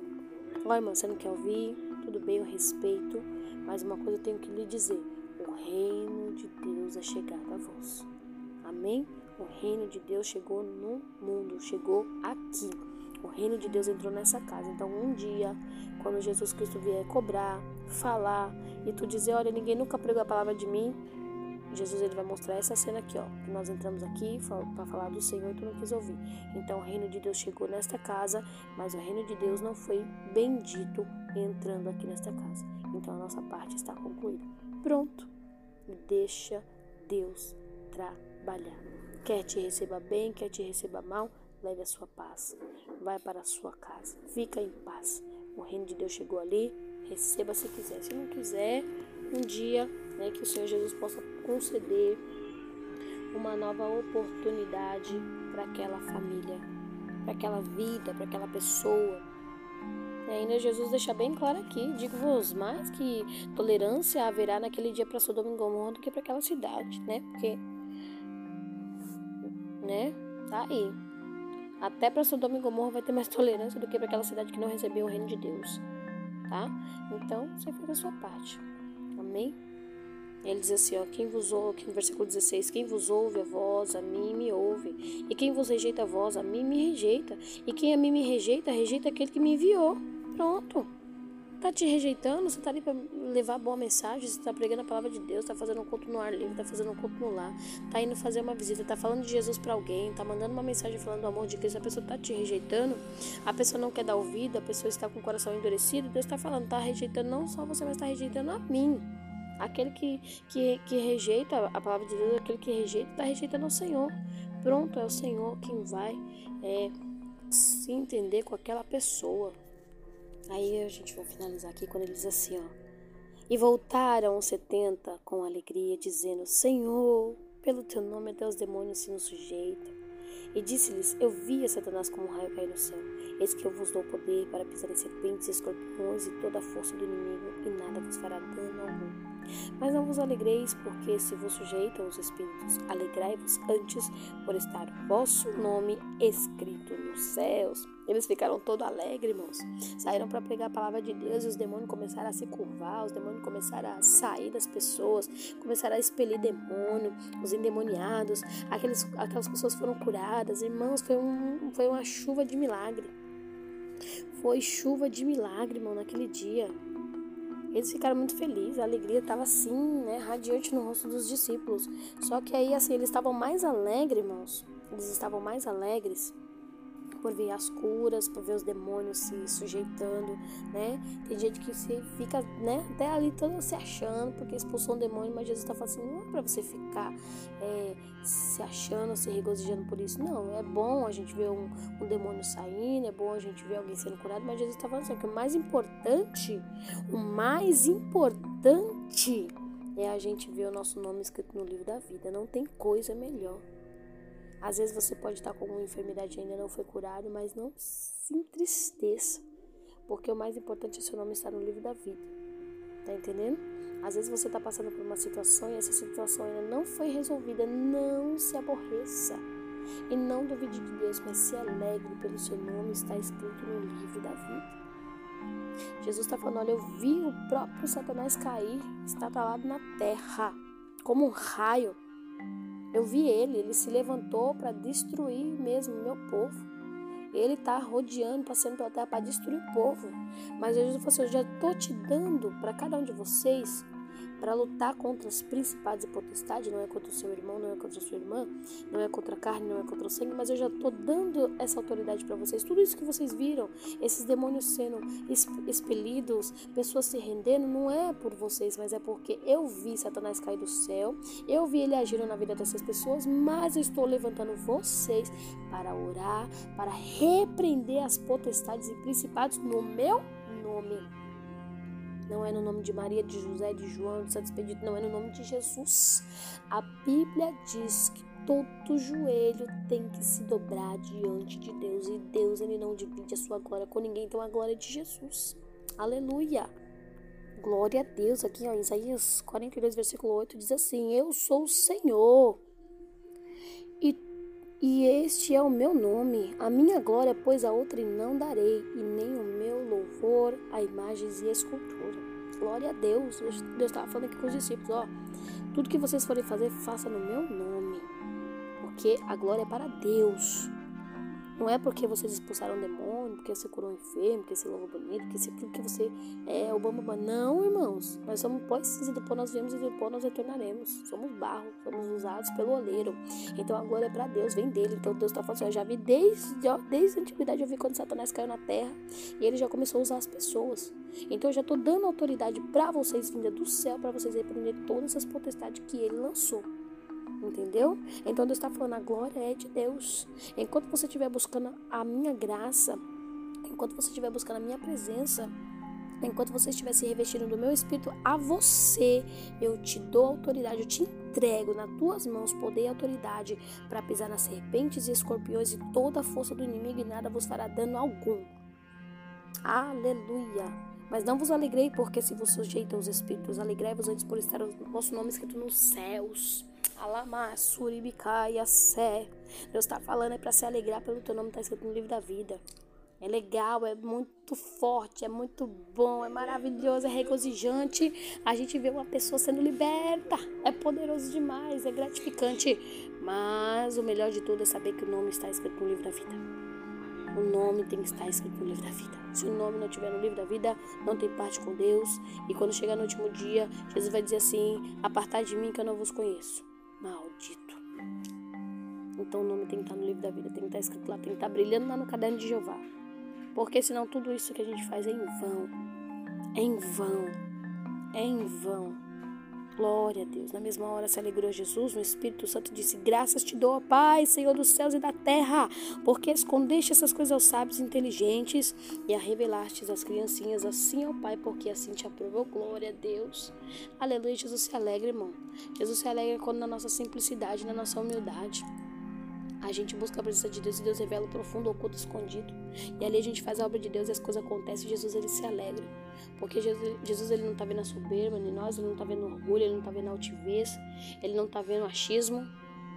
ó, irmão, você não quer ouvir? Tudo bem, eu respeito, mas uma coisa eu tenho que lhe dizer: o reino de Deus é chegado a vós. Amém? O reino de Deus chegou no mundo, chegou aqui. O reino de Deus entrou nessa casa. Então, um dia, quando Jesus Cristo vier cobrar, falar, e tu dizer: Olha, ninguém nunca pregou a palavra de mim, Jesus ele vai mostrar essa cena aqui, ó, que nós entramos aqui para falar do Senhor e tu não quis ouvir. Então o reino de Deus chegou nesta casa, mas o reino de Deus não foi bendito entrando aqui nesta casa. Então a nossa parte está concluída. Pronto. Deixa Deus trabalhar. Quer te receba bem, quer te receba mal, leve a sua paz. Vai para a sua casa. Fica em paz. O reino de Deus chegou ali, receba se quiser. Se não quiser, um dia né, que o Senhor Jesus possa conceder uma nova oportunidade para aquela família, para aquela vida, para aquela pessoa. E ainda Jesus deixa bem claro aqui: digo-vos mais que tolerância haverá naquele dia para Sodoma e Gomorra do que para aquela cidade, né? Porque, né? Tá aí. Até para Sodoma e Gomorra vai ter mais tolerância do que para aquela cidade que não recebeu o reino de Deus, tá? Então, você fez a sua parte. Amém? Ele diz assim, ó, quem vos ouve, no versículo 16, quem vos ouve a voz, a mim me ouve. E quem vos rejeita a voz, a mim me rejeita. E quem a mim me rejeita, rejeita aquele que me enviou. Pronto. Tá te rejeitando, você tá ali para levar boa mensagem, você tá pregando a palavra de Deus, tá fazendo um culto no ar livre, tá fazendo um culto no lar, tá indo fazer uma visita, tá falando de Jesus para alguém, tá mandando uma mensagem falando do amor de Cristo, a pessoa tá te rejeitando, a pessoa não quer dar ouvido, a pessoa está com o coração endurecido, Deus tá falando, tá rejeitando não só você, mas tá rejeitando a mim. Aquele que, que, que rejeita a palavra de Deus, aquele que rejeita, está rejeitando o Senhor. Pronto, é o Senhor quem vai é, se entender com aquela pessoa. Aí a gente vai finalizar aqui quando ele diz assim, ó. E voltaram os setenta com alegria, dizendo: Senhor, pelo teu nome até os demônios se nos sujeitam. E disse-lhes: Eu via Satanás como um raio cair do céu. Eis que eu vos dou poder para pisar em serpentes, escorpiões e toda a força do inimigo, e nada vos fará dano algum. Mas não vos alegreis, porque se vos sujeitam os espíritos, alegrai-vos antes por estar vosso nome escrito nos céus. Eles ficaram todo alegres, irmãos. Saíram para pregar a palavra de Deus e os demônios começaram a se curvar, os demônios começaram a sair das pessoas, começaram a expelir demônio, os endemoniados, aqueles, aquelas pessoas foram curadas. Irmãos, foi, um, foi uma chuva de milagre. Foi chuva de milagre, irmão, naquele dia. Eles ficaram muito felizes, a alegria estava assim, né, radiante no rosto dos discípulos. Só que aí, assim, eles estavam mais alegres, irmãos. Eles estavam mais alegres por ver as curas, por ver os demônios se sujeitando, né? Tem gente que se fica, né, até ali todo se achando porque expulsou um demônio, mas Jesus está falando assim, não é para você ficar é, se achando, se regozijando por isso. Não, é bom a gente ver um, um demônio saindo, é bom a gente ver alguém sendo curado, mas Jesus está falando assim, que o mais importante, o mais importante é a gente ver o nosso nome escrito no livro da vida. Não tem coisa melhor. Às vezes você pode estar com uma enfermidade e ainda não foi curado, mas não se entristeça, porque o mais importante é seu nome estar no livro da vida. Tá entendendo? Às vezes você está passando por uma situação e essa situação ainda não foi resolvida. Não se aborreça. E não duvide de Deus, mas se alegre pelo seu nome estar escrito no livro da vida. Jesus está falando: olha, eu vi o próprio Satanás cair, estatalado na terra, como um raio. Eu vi ele, ele se levantou para destruir mesmo meu povo. Ele está rodeando, passando pela terra para destruir o povo. Mas Jesus falou assim: Eu já estou te dando para cada um de vocês para lutar contra os principados e potestades, não é contra o seu irmão, não é contra a sua irmã, não é contra a carne, não é contra o sangue, mas eu já estou dando essa autoridade para vocês. Tudo isso que vocês viram, esses demônios sendo expelidos, pessoas se rendendo, não é por vocês, mas é porque eu vi Satanás cair do céu, eu vi ele agindo na vida dessas pessoas, mas eu estou levantando vocês para orar, para repreender as potestades e principados no meu nome não é no nome de Maria, de José, de João, de Santo Expedito, não é no nome de Jesus. A Bíblia diz que todo joelho tem que se dobrar diante de Deus e Deus ele não divide a sua glória com ninguém, então a glória é de Jesus. Aleluia. Glória a Deus. Aqui, ó, Isaías 42, versículo 8 diz assim: Eu sou o Senhor. E este é o meu nome, a minha glória, pois a outra não darei, e nem o meu louvor a imagens e escultura. Glória a Deus. Deus estava falando aqui com os discípulos, ó. Tudo que vocês forem fazer, faça no meu nome. Porque a glória é para Deus. Não é porque vocês expulsaram o demônio, porque você curou um enfermo, porque você louvou bonito, porque você, porque você é o bambambam. Não, irmãos. Nós somos pó e cinza, do pó nós viemos e do pó nós retornaremos. Somos barro, somos usados pelo oleiro. Então a glória é para Deus, vem dele. Então Deus está falando assim, eu já vi desde, desde a antiguidade, eu vi quando Satanás caiu na terra e ele já começou a usar as pessoas. Então eu já estou dando autoridade para vocês vinda do céu, para vocês repreender todas essas potestades que ele lançou. Entendeu? Então Deus está falando, a glória é de Deus. Enquanto você estiver buscando a minha graça, enquanto você estiver buscando a minha presença, enquanto você estiver se revestindo do meu espírito, a você eu te dou autoridade, eu te entrego nas tuas mãos poder e autoridade para pisar nas serpentes e escorpiões e toda a força do inimigo e nada vos fará dano algum. Aleluia. Mas não vos alegrei porque se vos sujeitam os espíritos, alegrai-vos antes por estar o vosso nome escrito nos céus. Alamá, Suribicá e Sé. Deus está falando é para se alegrar pelo teu nome está escrito no livro da vida. É legal, é muito forte, é muito bom, é maravilhoso, é regozijante. A gente vê uma pessoa sendo liberta. É poderoso demais, é gratificante. Mas o melhor de tudo é saber que o nome está escrito no livro da vida. O nome tem que estar escrito no livro da vida. Se o nome não estiver no livro da vida, não tem parte com Deus. E quando chegar no último dia, Jesus vai dizer assim: Apartai de mim que eu não vos conheço. Maldito. Então o nome tem que estar no livro da vida, tem que estar escrito lá, tem que estar brilhando lá no caderno de Jeová. Porque senão tudo isso que a gente faz é em vão. É em vão. É em vão. Glória a Deus. Na mesma hora se alegrou Jesus, o Espírito Santo disse: Graças te dou, Pai, Senhor dos céus e da terra, porque escondeste essas coisas aos sábios inteligentes e a revelaste às criancinhas, assim ao Pai, porque assim te aprovou. Glória a Deus. Aleluia. Jesus se alegra, irmão. Jesus se alegra quando na nossa simplicidade, na nossa humildade. A gente busca a presença de Deus e Deus revela o profundo, oculto, escondido. E ali a gente faz a obra de Deus e as coisas acontecem e Jesus ele se alegra. Porque Jesus, Jesus ele não está vendo a soberba nem nós, ele não está vendo orgulho, ele não está vendo a altivez, ele não está vendo achismo,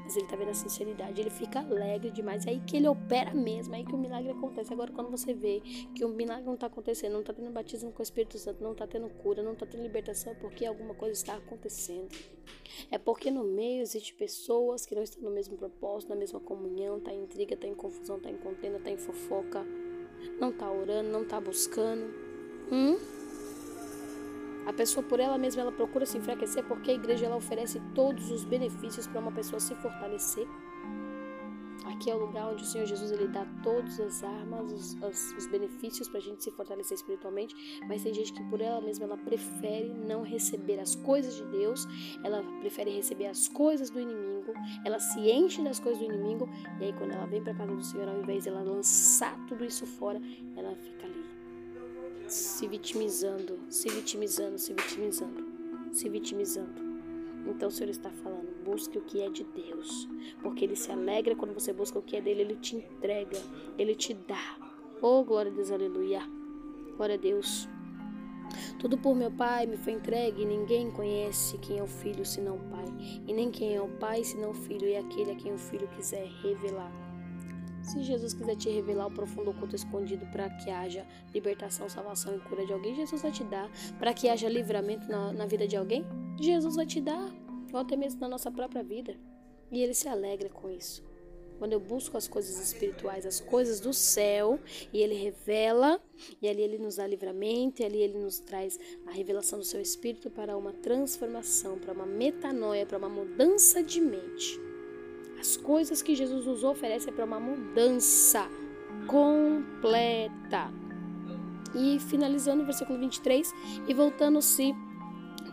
mas ele está vendo a sinceridade. Ele fica alegre demais. É aí que ele opera mesmo, é aí que o milagre acontece. Agora, quando você vê que o milagre não está acontecendo, não está tendo batismo com o Espírito Santo, não está tendo cura, não está tendo libertação, é porque alguma coisa está acontecendo. É porque no meio existem pessoas que não estão no mesmo propósito, na mesma comunhão, está em intriga, está em confusão, está em contenda, está em fofoca, não está orando, não está buscando. Hum? A pessoa por ela mesma ela procura se enfraquecer porque a igreja ela oferece todos os benefícios para uma pessoa se fortalecer. Aqui é o lugar onde o Senhor Jesus ele dá todas as armas, os, os, os benefícios para a gente se fortalecer espiritualmente, mas tem gente que por ela mesma ela prefere não receber as coisas de Deus, ela prefere receber as coisas do inimigo, ela se enche das coisas do inimigo e aí quando ela vem para casa do Senhor, ao invés de ela lançar tudo isso fora, ela fica ali se vitimizando, se vitimizando, se vitimizando, se vitimizando. Então o Senhor está falando, busque o que é de Deus, porque Ele se alegra quando você busca o que é dele, Ele te entrega, Ele te dá. Oh, glória a Deus, aleluia. Glória a Deus. Tudo por meu Pai me foi entregue, e ninguém conhece quem é o Filho senão o Pai, e nem quem é o Pai senão o Filho, e aquele a quem o Filho quiser revelar. Se Jesus quiser te revelar o profundo oculto escondido para que haja libertação, salvação e cura de alguém, Jesus vai te dar. Para que haja livramento na, na vida de alguém, Jesus vai te dar. Ou até mesmo na nossa própria vida. E ele se alegra com isso. Quando eu busco as coisas espirituais, as coisas do céu, e ele revela, e ali ele nos dá livramento, e ali ele nos traz a revelação do seu espírito para uma transformação, para uma metanoia, para uma mudança de mente. As coisas que Jesus nos oferece é para uma mudança completa. E finalizando o versículo 23, e voltando-se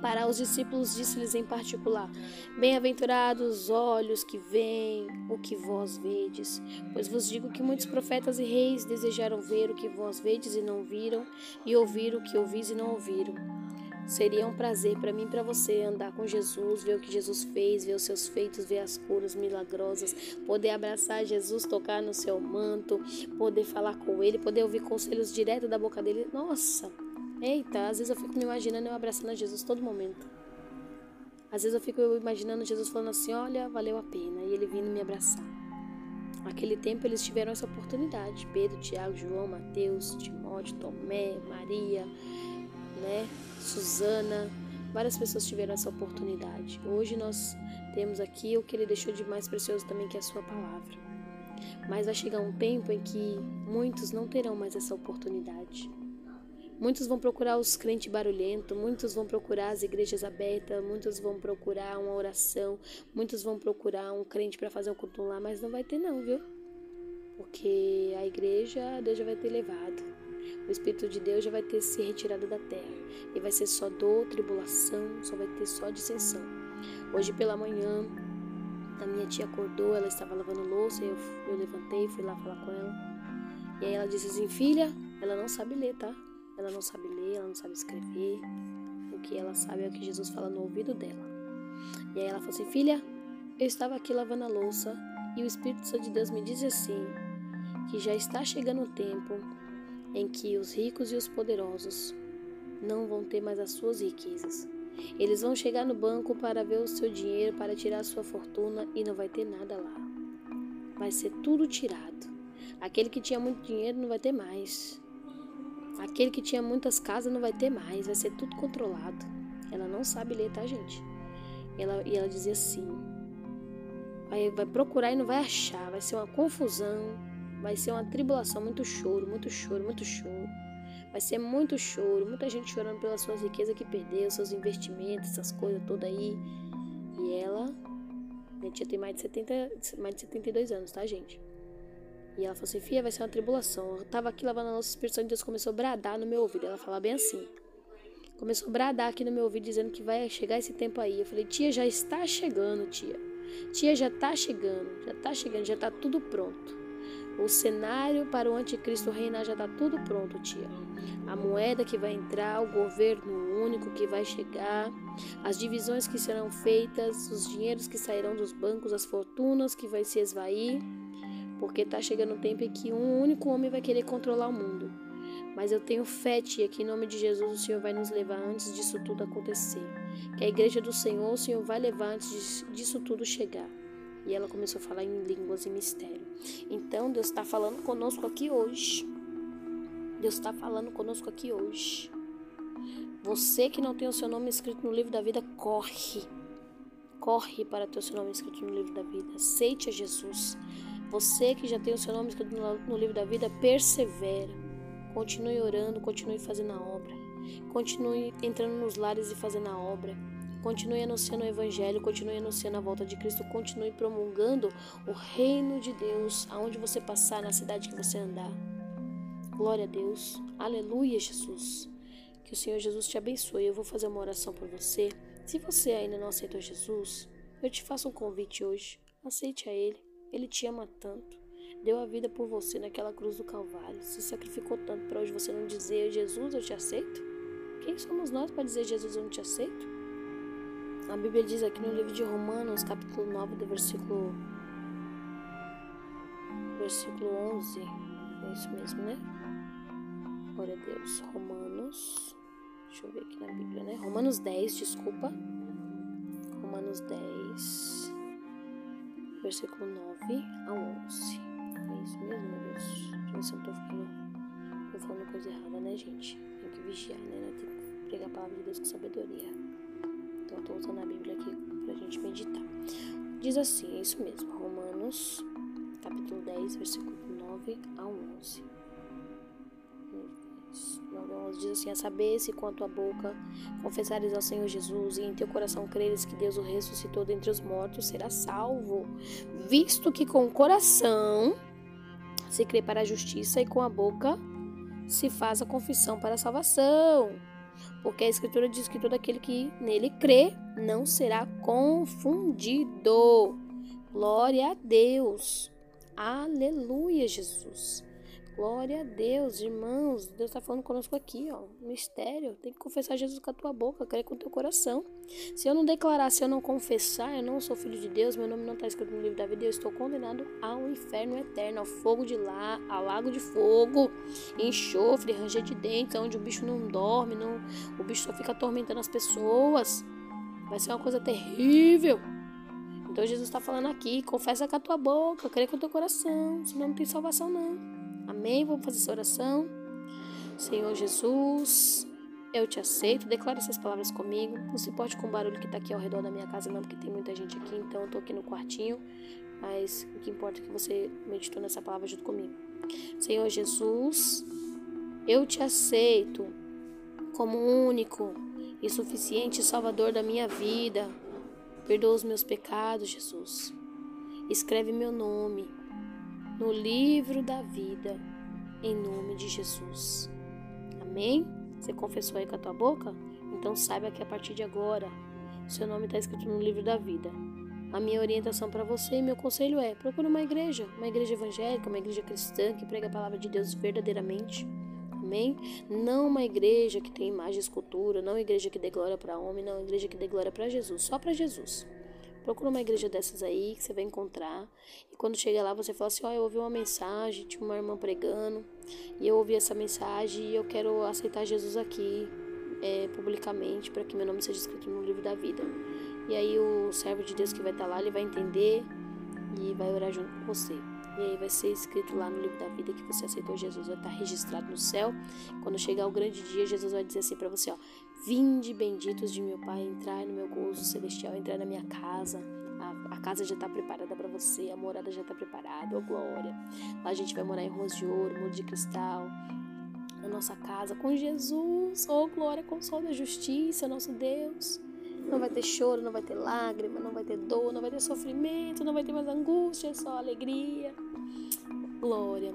para os discípulos, disse-lhes em particular: Bem-aventurados os olhos que veem o que vós vedes, pois vos digo que muitos profetas e reis desejaram ver o que vós vedes e não viram, e ouvir o que ouvis e não ouviram. Seria um prazer para mim e para você andar com Jesus, ver o que Jesus fez, ver os seus feitos, ver as curas milagrosas, poder abraçar Jesus, tocar no seu manto, poder falar com ele, poder ouvir conselhos direto da boca dele. Nossa, eita, às vezes eu fico me imaginando eu abraçando a Jesus todo momento. Às vezes eu fico imaginando Jesus falando assim: Olha, valeu a pena, e ele vindo me abraçar. Naquele tempo eles tiveram essa oportunidade. Pedro, Tiago, João, Mateus, Timóteo, Tomé, Maria, né? Suzana, várias pessoas tiveram essa oportunidade. Hoje nós temos aqui o que ele deixou de mais precioso também, que é a sua palavra. Mas vai chegar um tempo em que muitos não terão mais essa oportunidade. Muitos vão procurar os crentes barulhentos, muitos vão procurar as igrejas abertas, muitos vão procurar uma oração, muitos vão procurar um crente para fazer um culto lá, mas não vai ter não, viu? Porque a igreja Deus já vai ter levado o Espírito de Deus já vai ter se retirado da terra. E vai ser só dor, tribulação, só vai ter só dissensão. Hoje pela manhã, a minha tia acordou, ela estava lavando louça, eu, eu levantei, fui lá falar com ela. E aí ela disse assim, filha, ela não sabe ler, tá? Ela não sabe ler, ela não sabe escrever. O que ela sabe é o que Jesus fala no ouvido dela. E aí ela falou assim, filha, eu estava aqui lavando a louça e o Espírito Santo de Deus me diz assim, que já está chegando o tempo em que os ricos e os poderosos não vão ter mais as suas riquezas. Eles vão chegar no banco para ver o seu dinheiro, para tirar sua fortuna e não vai ter nada lá. Vai ser tudo tirado. Aquele que tinha muito dinheiro não vai ter mais. Aquele que tinha muitas casas não vai ter mais, vai ser tudo controlado. Ela não sabe ler, tá, gente? Ela, e ela dizia assim: vai, vai procurar e não vai achar, vai ser uma confusão, vai ser uma tribulação, muito choro, muito choro, muito choro. Vai ser muito choro, muita gente chorando pelas suas riquezas que perdeu, seus investimentos, essas coisas todas aí. E ela, minha tia tem mais de, 70, mais de 72 anos, tá, gente? E ela falou assim: Fia, vai ser uma tribulação. Eu tava aqui lavando a nossa expressão de Deus começou a bradar no meu ouvido. Ela falava bem assim. Começou a bradar aqui no meu ouvido, dizendo que vai chegar esse tempo aí. Eu falei: Tia, já está chegando, tia. Tia, já está chegando, já está chegando, já está tudo pronto. O cenário para o anticristo reinar já está tudo pronto, tia. A moeda que vai entrar, o governo único que vai chegar, as divisões que serão feitas, os dinheiros que sairão dos bancos, as fortunas que vai se esvair, porque está chegando o tempo em que um único homem vai querer controlar o mundo. Mas eu tenho fé, tia, que em nome de Jesus o Senhor vai nos levar antes disso tudo acontecer. Que a igreja do Senhor, o Senhor vai levar antes disso tudo chegar. E ela começou a falar em línguas e mistério. Então Deus está falando conosco aqui hoje. Deus está falando conosco aqui hoje. Você que não tem o seu nome escrito no livro da vida, corre. Corre para ter o seu nome escrito no livro da vida. Aceite a Jesus. Você que já tem o seu nome escrito no livro da vida, persevera. Continue orando, continue fazendo a obra. Continue entrando nos lares e fazendo a obra. Continue anunciando o Evangelho, continue anunciando a volta de Cristo, continue promulgando o reino de Deus aonde você passar, na cidade que você andar. Glória a Deus. Aleluia, Jesus. Que o Senhor Jesus te abençoe. Eu vou fazer uma oração por você. Se você ainda não aceitou Jesus, eu te faço um convite hoje. Aceite a Ele. Ele te ama tanto. Deu a vida por você naquela cruz do Calvário. Se sacrificou tanto para hoje você não dizer Jesus, eu te aceito. Quem somos nós para dizer Jesus, eu não te aceito? A Bíblia diz aqui no livro de Romanos, capítulo 9, do versículo versículo 11. É isso mesmo, né? Glória a Deus. Romanos. Deixa eu ver aqui na Bíblia, né? Romanos 10, desculpa. Romanos 10, versículo 9 a 11. É isso mesmo, meu Deus? Deixa eu ver se eu não tô ficando. Tô falando coisa errada, né, gente? Tem que vigiar, né? Tem que pregar a palavra de Deus com sabedoria. Então, tô usando a Bíblia aqui pra gente meditar. Diz assim, é isso mesmo, Romanos, capítulo 10, versículo 9 a 11. 9 a 11 diz assim: A saber se com a tua boca confessares ao Senhor Jesus e em teu coração creres que Deus o ressuscitou dentre os mortos, serás salvo. Visto que com o coração se crê para a justiça e com a boca se faz a confissão para a salvação. Porque a Escritura diz que todo aquele que nele crê não será confundido. Glória a Deus. Aleluia, Jesus. Glória a Deus, irmãos. Deus está falando conosco aqui, ó. Mistério. Tem que confessar Jesus com a tua boca, crer com o teu coração. Se eu não declarar, se eu não confessar, eu não sou filho de Deus, meu nome não está escrito no livro da vida, eu estou condenado ao inferno eterno, ao fogo de lá, ao lago de fogo, enxofre, ranger de dentes, onde o bicho não dorme, não, o bicho só fica atormentando as pessoas. Vai ser uma coisa terrível. Então Jesus está falando aqui, confessa com a tua boca, crê com o teu coração, senão não tem salvação não. Amém? Vamos fazer essa oração. Senhor Jesus, eu te aceito. Declara essas palavras comigo. Não se importe com o barulho que está aqui ao redor da minha casa, não, porque tem muita gente aqui, então eu estou aqui no quartinho. Mas o que importa é que você meditou nessa palavra junto comigo. Senhor Jesus, eu te aceito como único e suficiente Salvador da minha vida. Perdoa os meus pecados, Jesus. Escreve meu nome no livro da vida, em nome de Jesus. Amém? Você confessou aí com a tua boca? Então saiba que a partir de agora, seu nome está escrito no livro da vida. A minha orientação para você e meu conselho é: procure uma igreja, uma igreja evangélica, uma igreja cristã que prega a palavra de Deus verdadeiramente. Amém? Não uma igreja que tem imagem e escultura, não uma igreja que dê glória para homem, não uma igreja que dê glória para Jesus, só para Jesus. Procura uma igreja dessas aí que você vai encontrar. E quando chega lá, você fala assim: Ó, oh, eu ouvi uma mensagem, tinha uma irmã pregando, e eu ouvi essa mensagem e eu quero aceitar Jesus aqui, é, publicamente, para que meu nome seja escrito no livro da vida. E aí, o servo de Deus que vai estar lá, ele vai entender e vai orar junto com você. E aí vai ser escrito lá no livro da vida que você aceitou Jesus, vai estar registrado no céu. Quando chegar o grande dia, Jesus vai dizer assim para você, ó: "Vinde benditos de meu Pai, entrai no meu gozo celestial, entrai na minha casa". A, a casa já está preparada para você, a morada já está preparada, oh glória. Lá a gente vai morar em ruas de ouro, muro de cristal, na nossa casa com Jesus. Oh, glória, com sol da justiça, nosso Deus. Não vai ter choro, não vai ter lágrima, não vai ter dor, não vai ter sofrimento, não vai ter mais angústia, só alegria. Glória.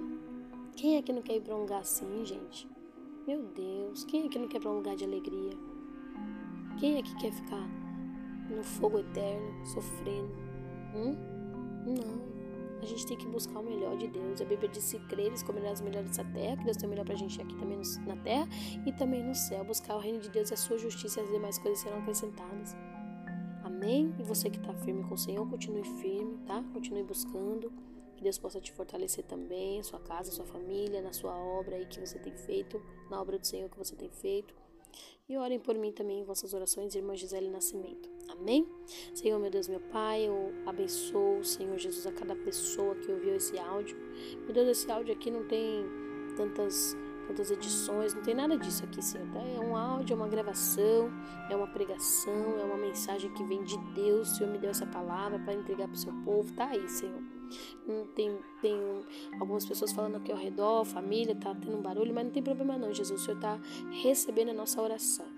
Quem é que não quer ir para um lugar assim, gente? Meu Deus, quem é que não quer para um lugar de alegria? Quem é que quer ficar no fogo eterno, sofrendo? Hum? Não. A gente tem que buscar o melhor de Deus. A Bíblia diz: se creres, comerás melhor dessa terra, que Deus tem o melhor pra gente aqui também na terra e também no céu. Buscar o reino de Deus e a sua justiça e as demais coisas serão acrescentadas. Amém? E você que está firme com o Senhor, continue firme, tá? Continue buscando. Que Deus possa te fortalecer também, sua casa, sua família, na sua obra aí que você tem feito, na obra do Senhor que você tem feito. E orem por mim também em vossas orações, irmã Gisele Nascimento. Amém? Senhor, meu Deus, meu Pai, eu abençoo, Senhor Jesus, a cada pessoa que ouviu esse áudio. Meu Deus, esse áudio aqui não tem tantas tantas edições, não tem nada disso aqui, Senhor. Tá? É um áudio, é uma gravação, é uma pregação, é uma mensagem que vem de Deus. O Senhor me deu essa palavra para entregar para o seu povo. Tá aí, Senhor. Não tem, tem algumas pessoas falando aqui ao redor, família, tá tendo um barulho, mas não tem problema não, Jesus. O Senhor está recebendo a nossa oração.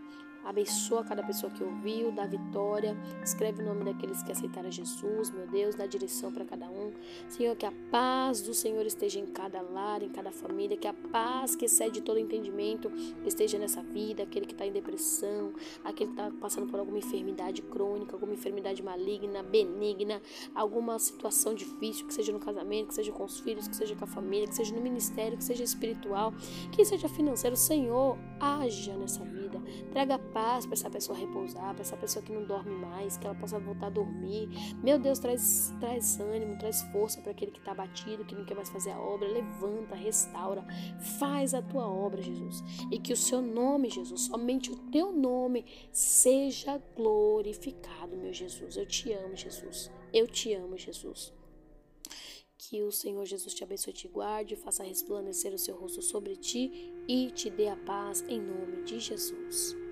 Abençoa cada pessoa que ouviu, dá vitória. Escreve o nome daqueles que aceitaram Jesus, meu Deus, dá direção para cada um. Senhor, que a paz do Senhor esteja em cada lar, em cada família. Que a paz que excede todo entendimento esteja nessa vida. Aquele que está em depressão, aquele que está passando por alguma enfermidade crônica, alguma enfermidade maligna, benigna, alguma situação difícil, que seja no casamento, que seja com os filhos, que seja com a família, que seja no ministério, que seja espiritual, que seja financeiro. Senhor, haja nessa vida. Traga paz para essa pessoa repousar, para essa pessoa que não dorme mais, que ela possa voltar a dormir. Meu Deus, traz, traz ânimo, traz força para aquele que está abatido, que não quer mais fazer a obra. Levanta, restaura, faz a tua obra, Jesus. E que o seu nome, Jesus, somente o teu nome, seja glorificado, meu Jesus. Eu te amo, Jesus. Eu te amo, Jesus. Que o Senhor Jesus te abençoe, te guarde, faça resplandecer o seu rosto sobre ti e te dê a paz em nome de Jesus.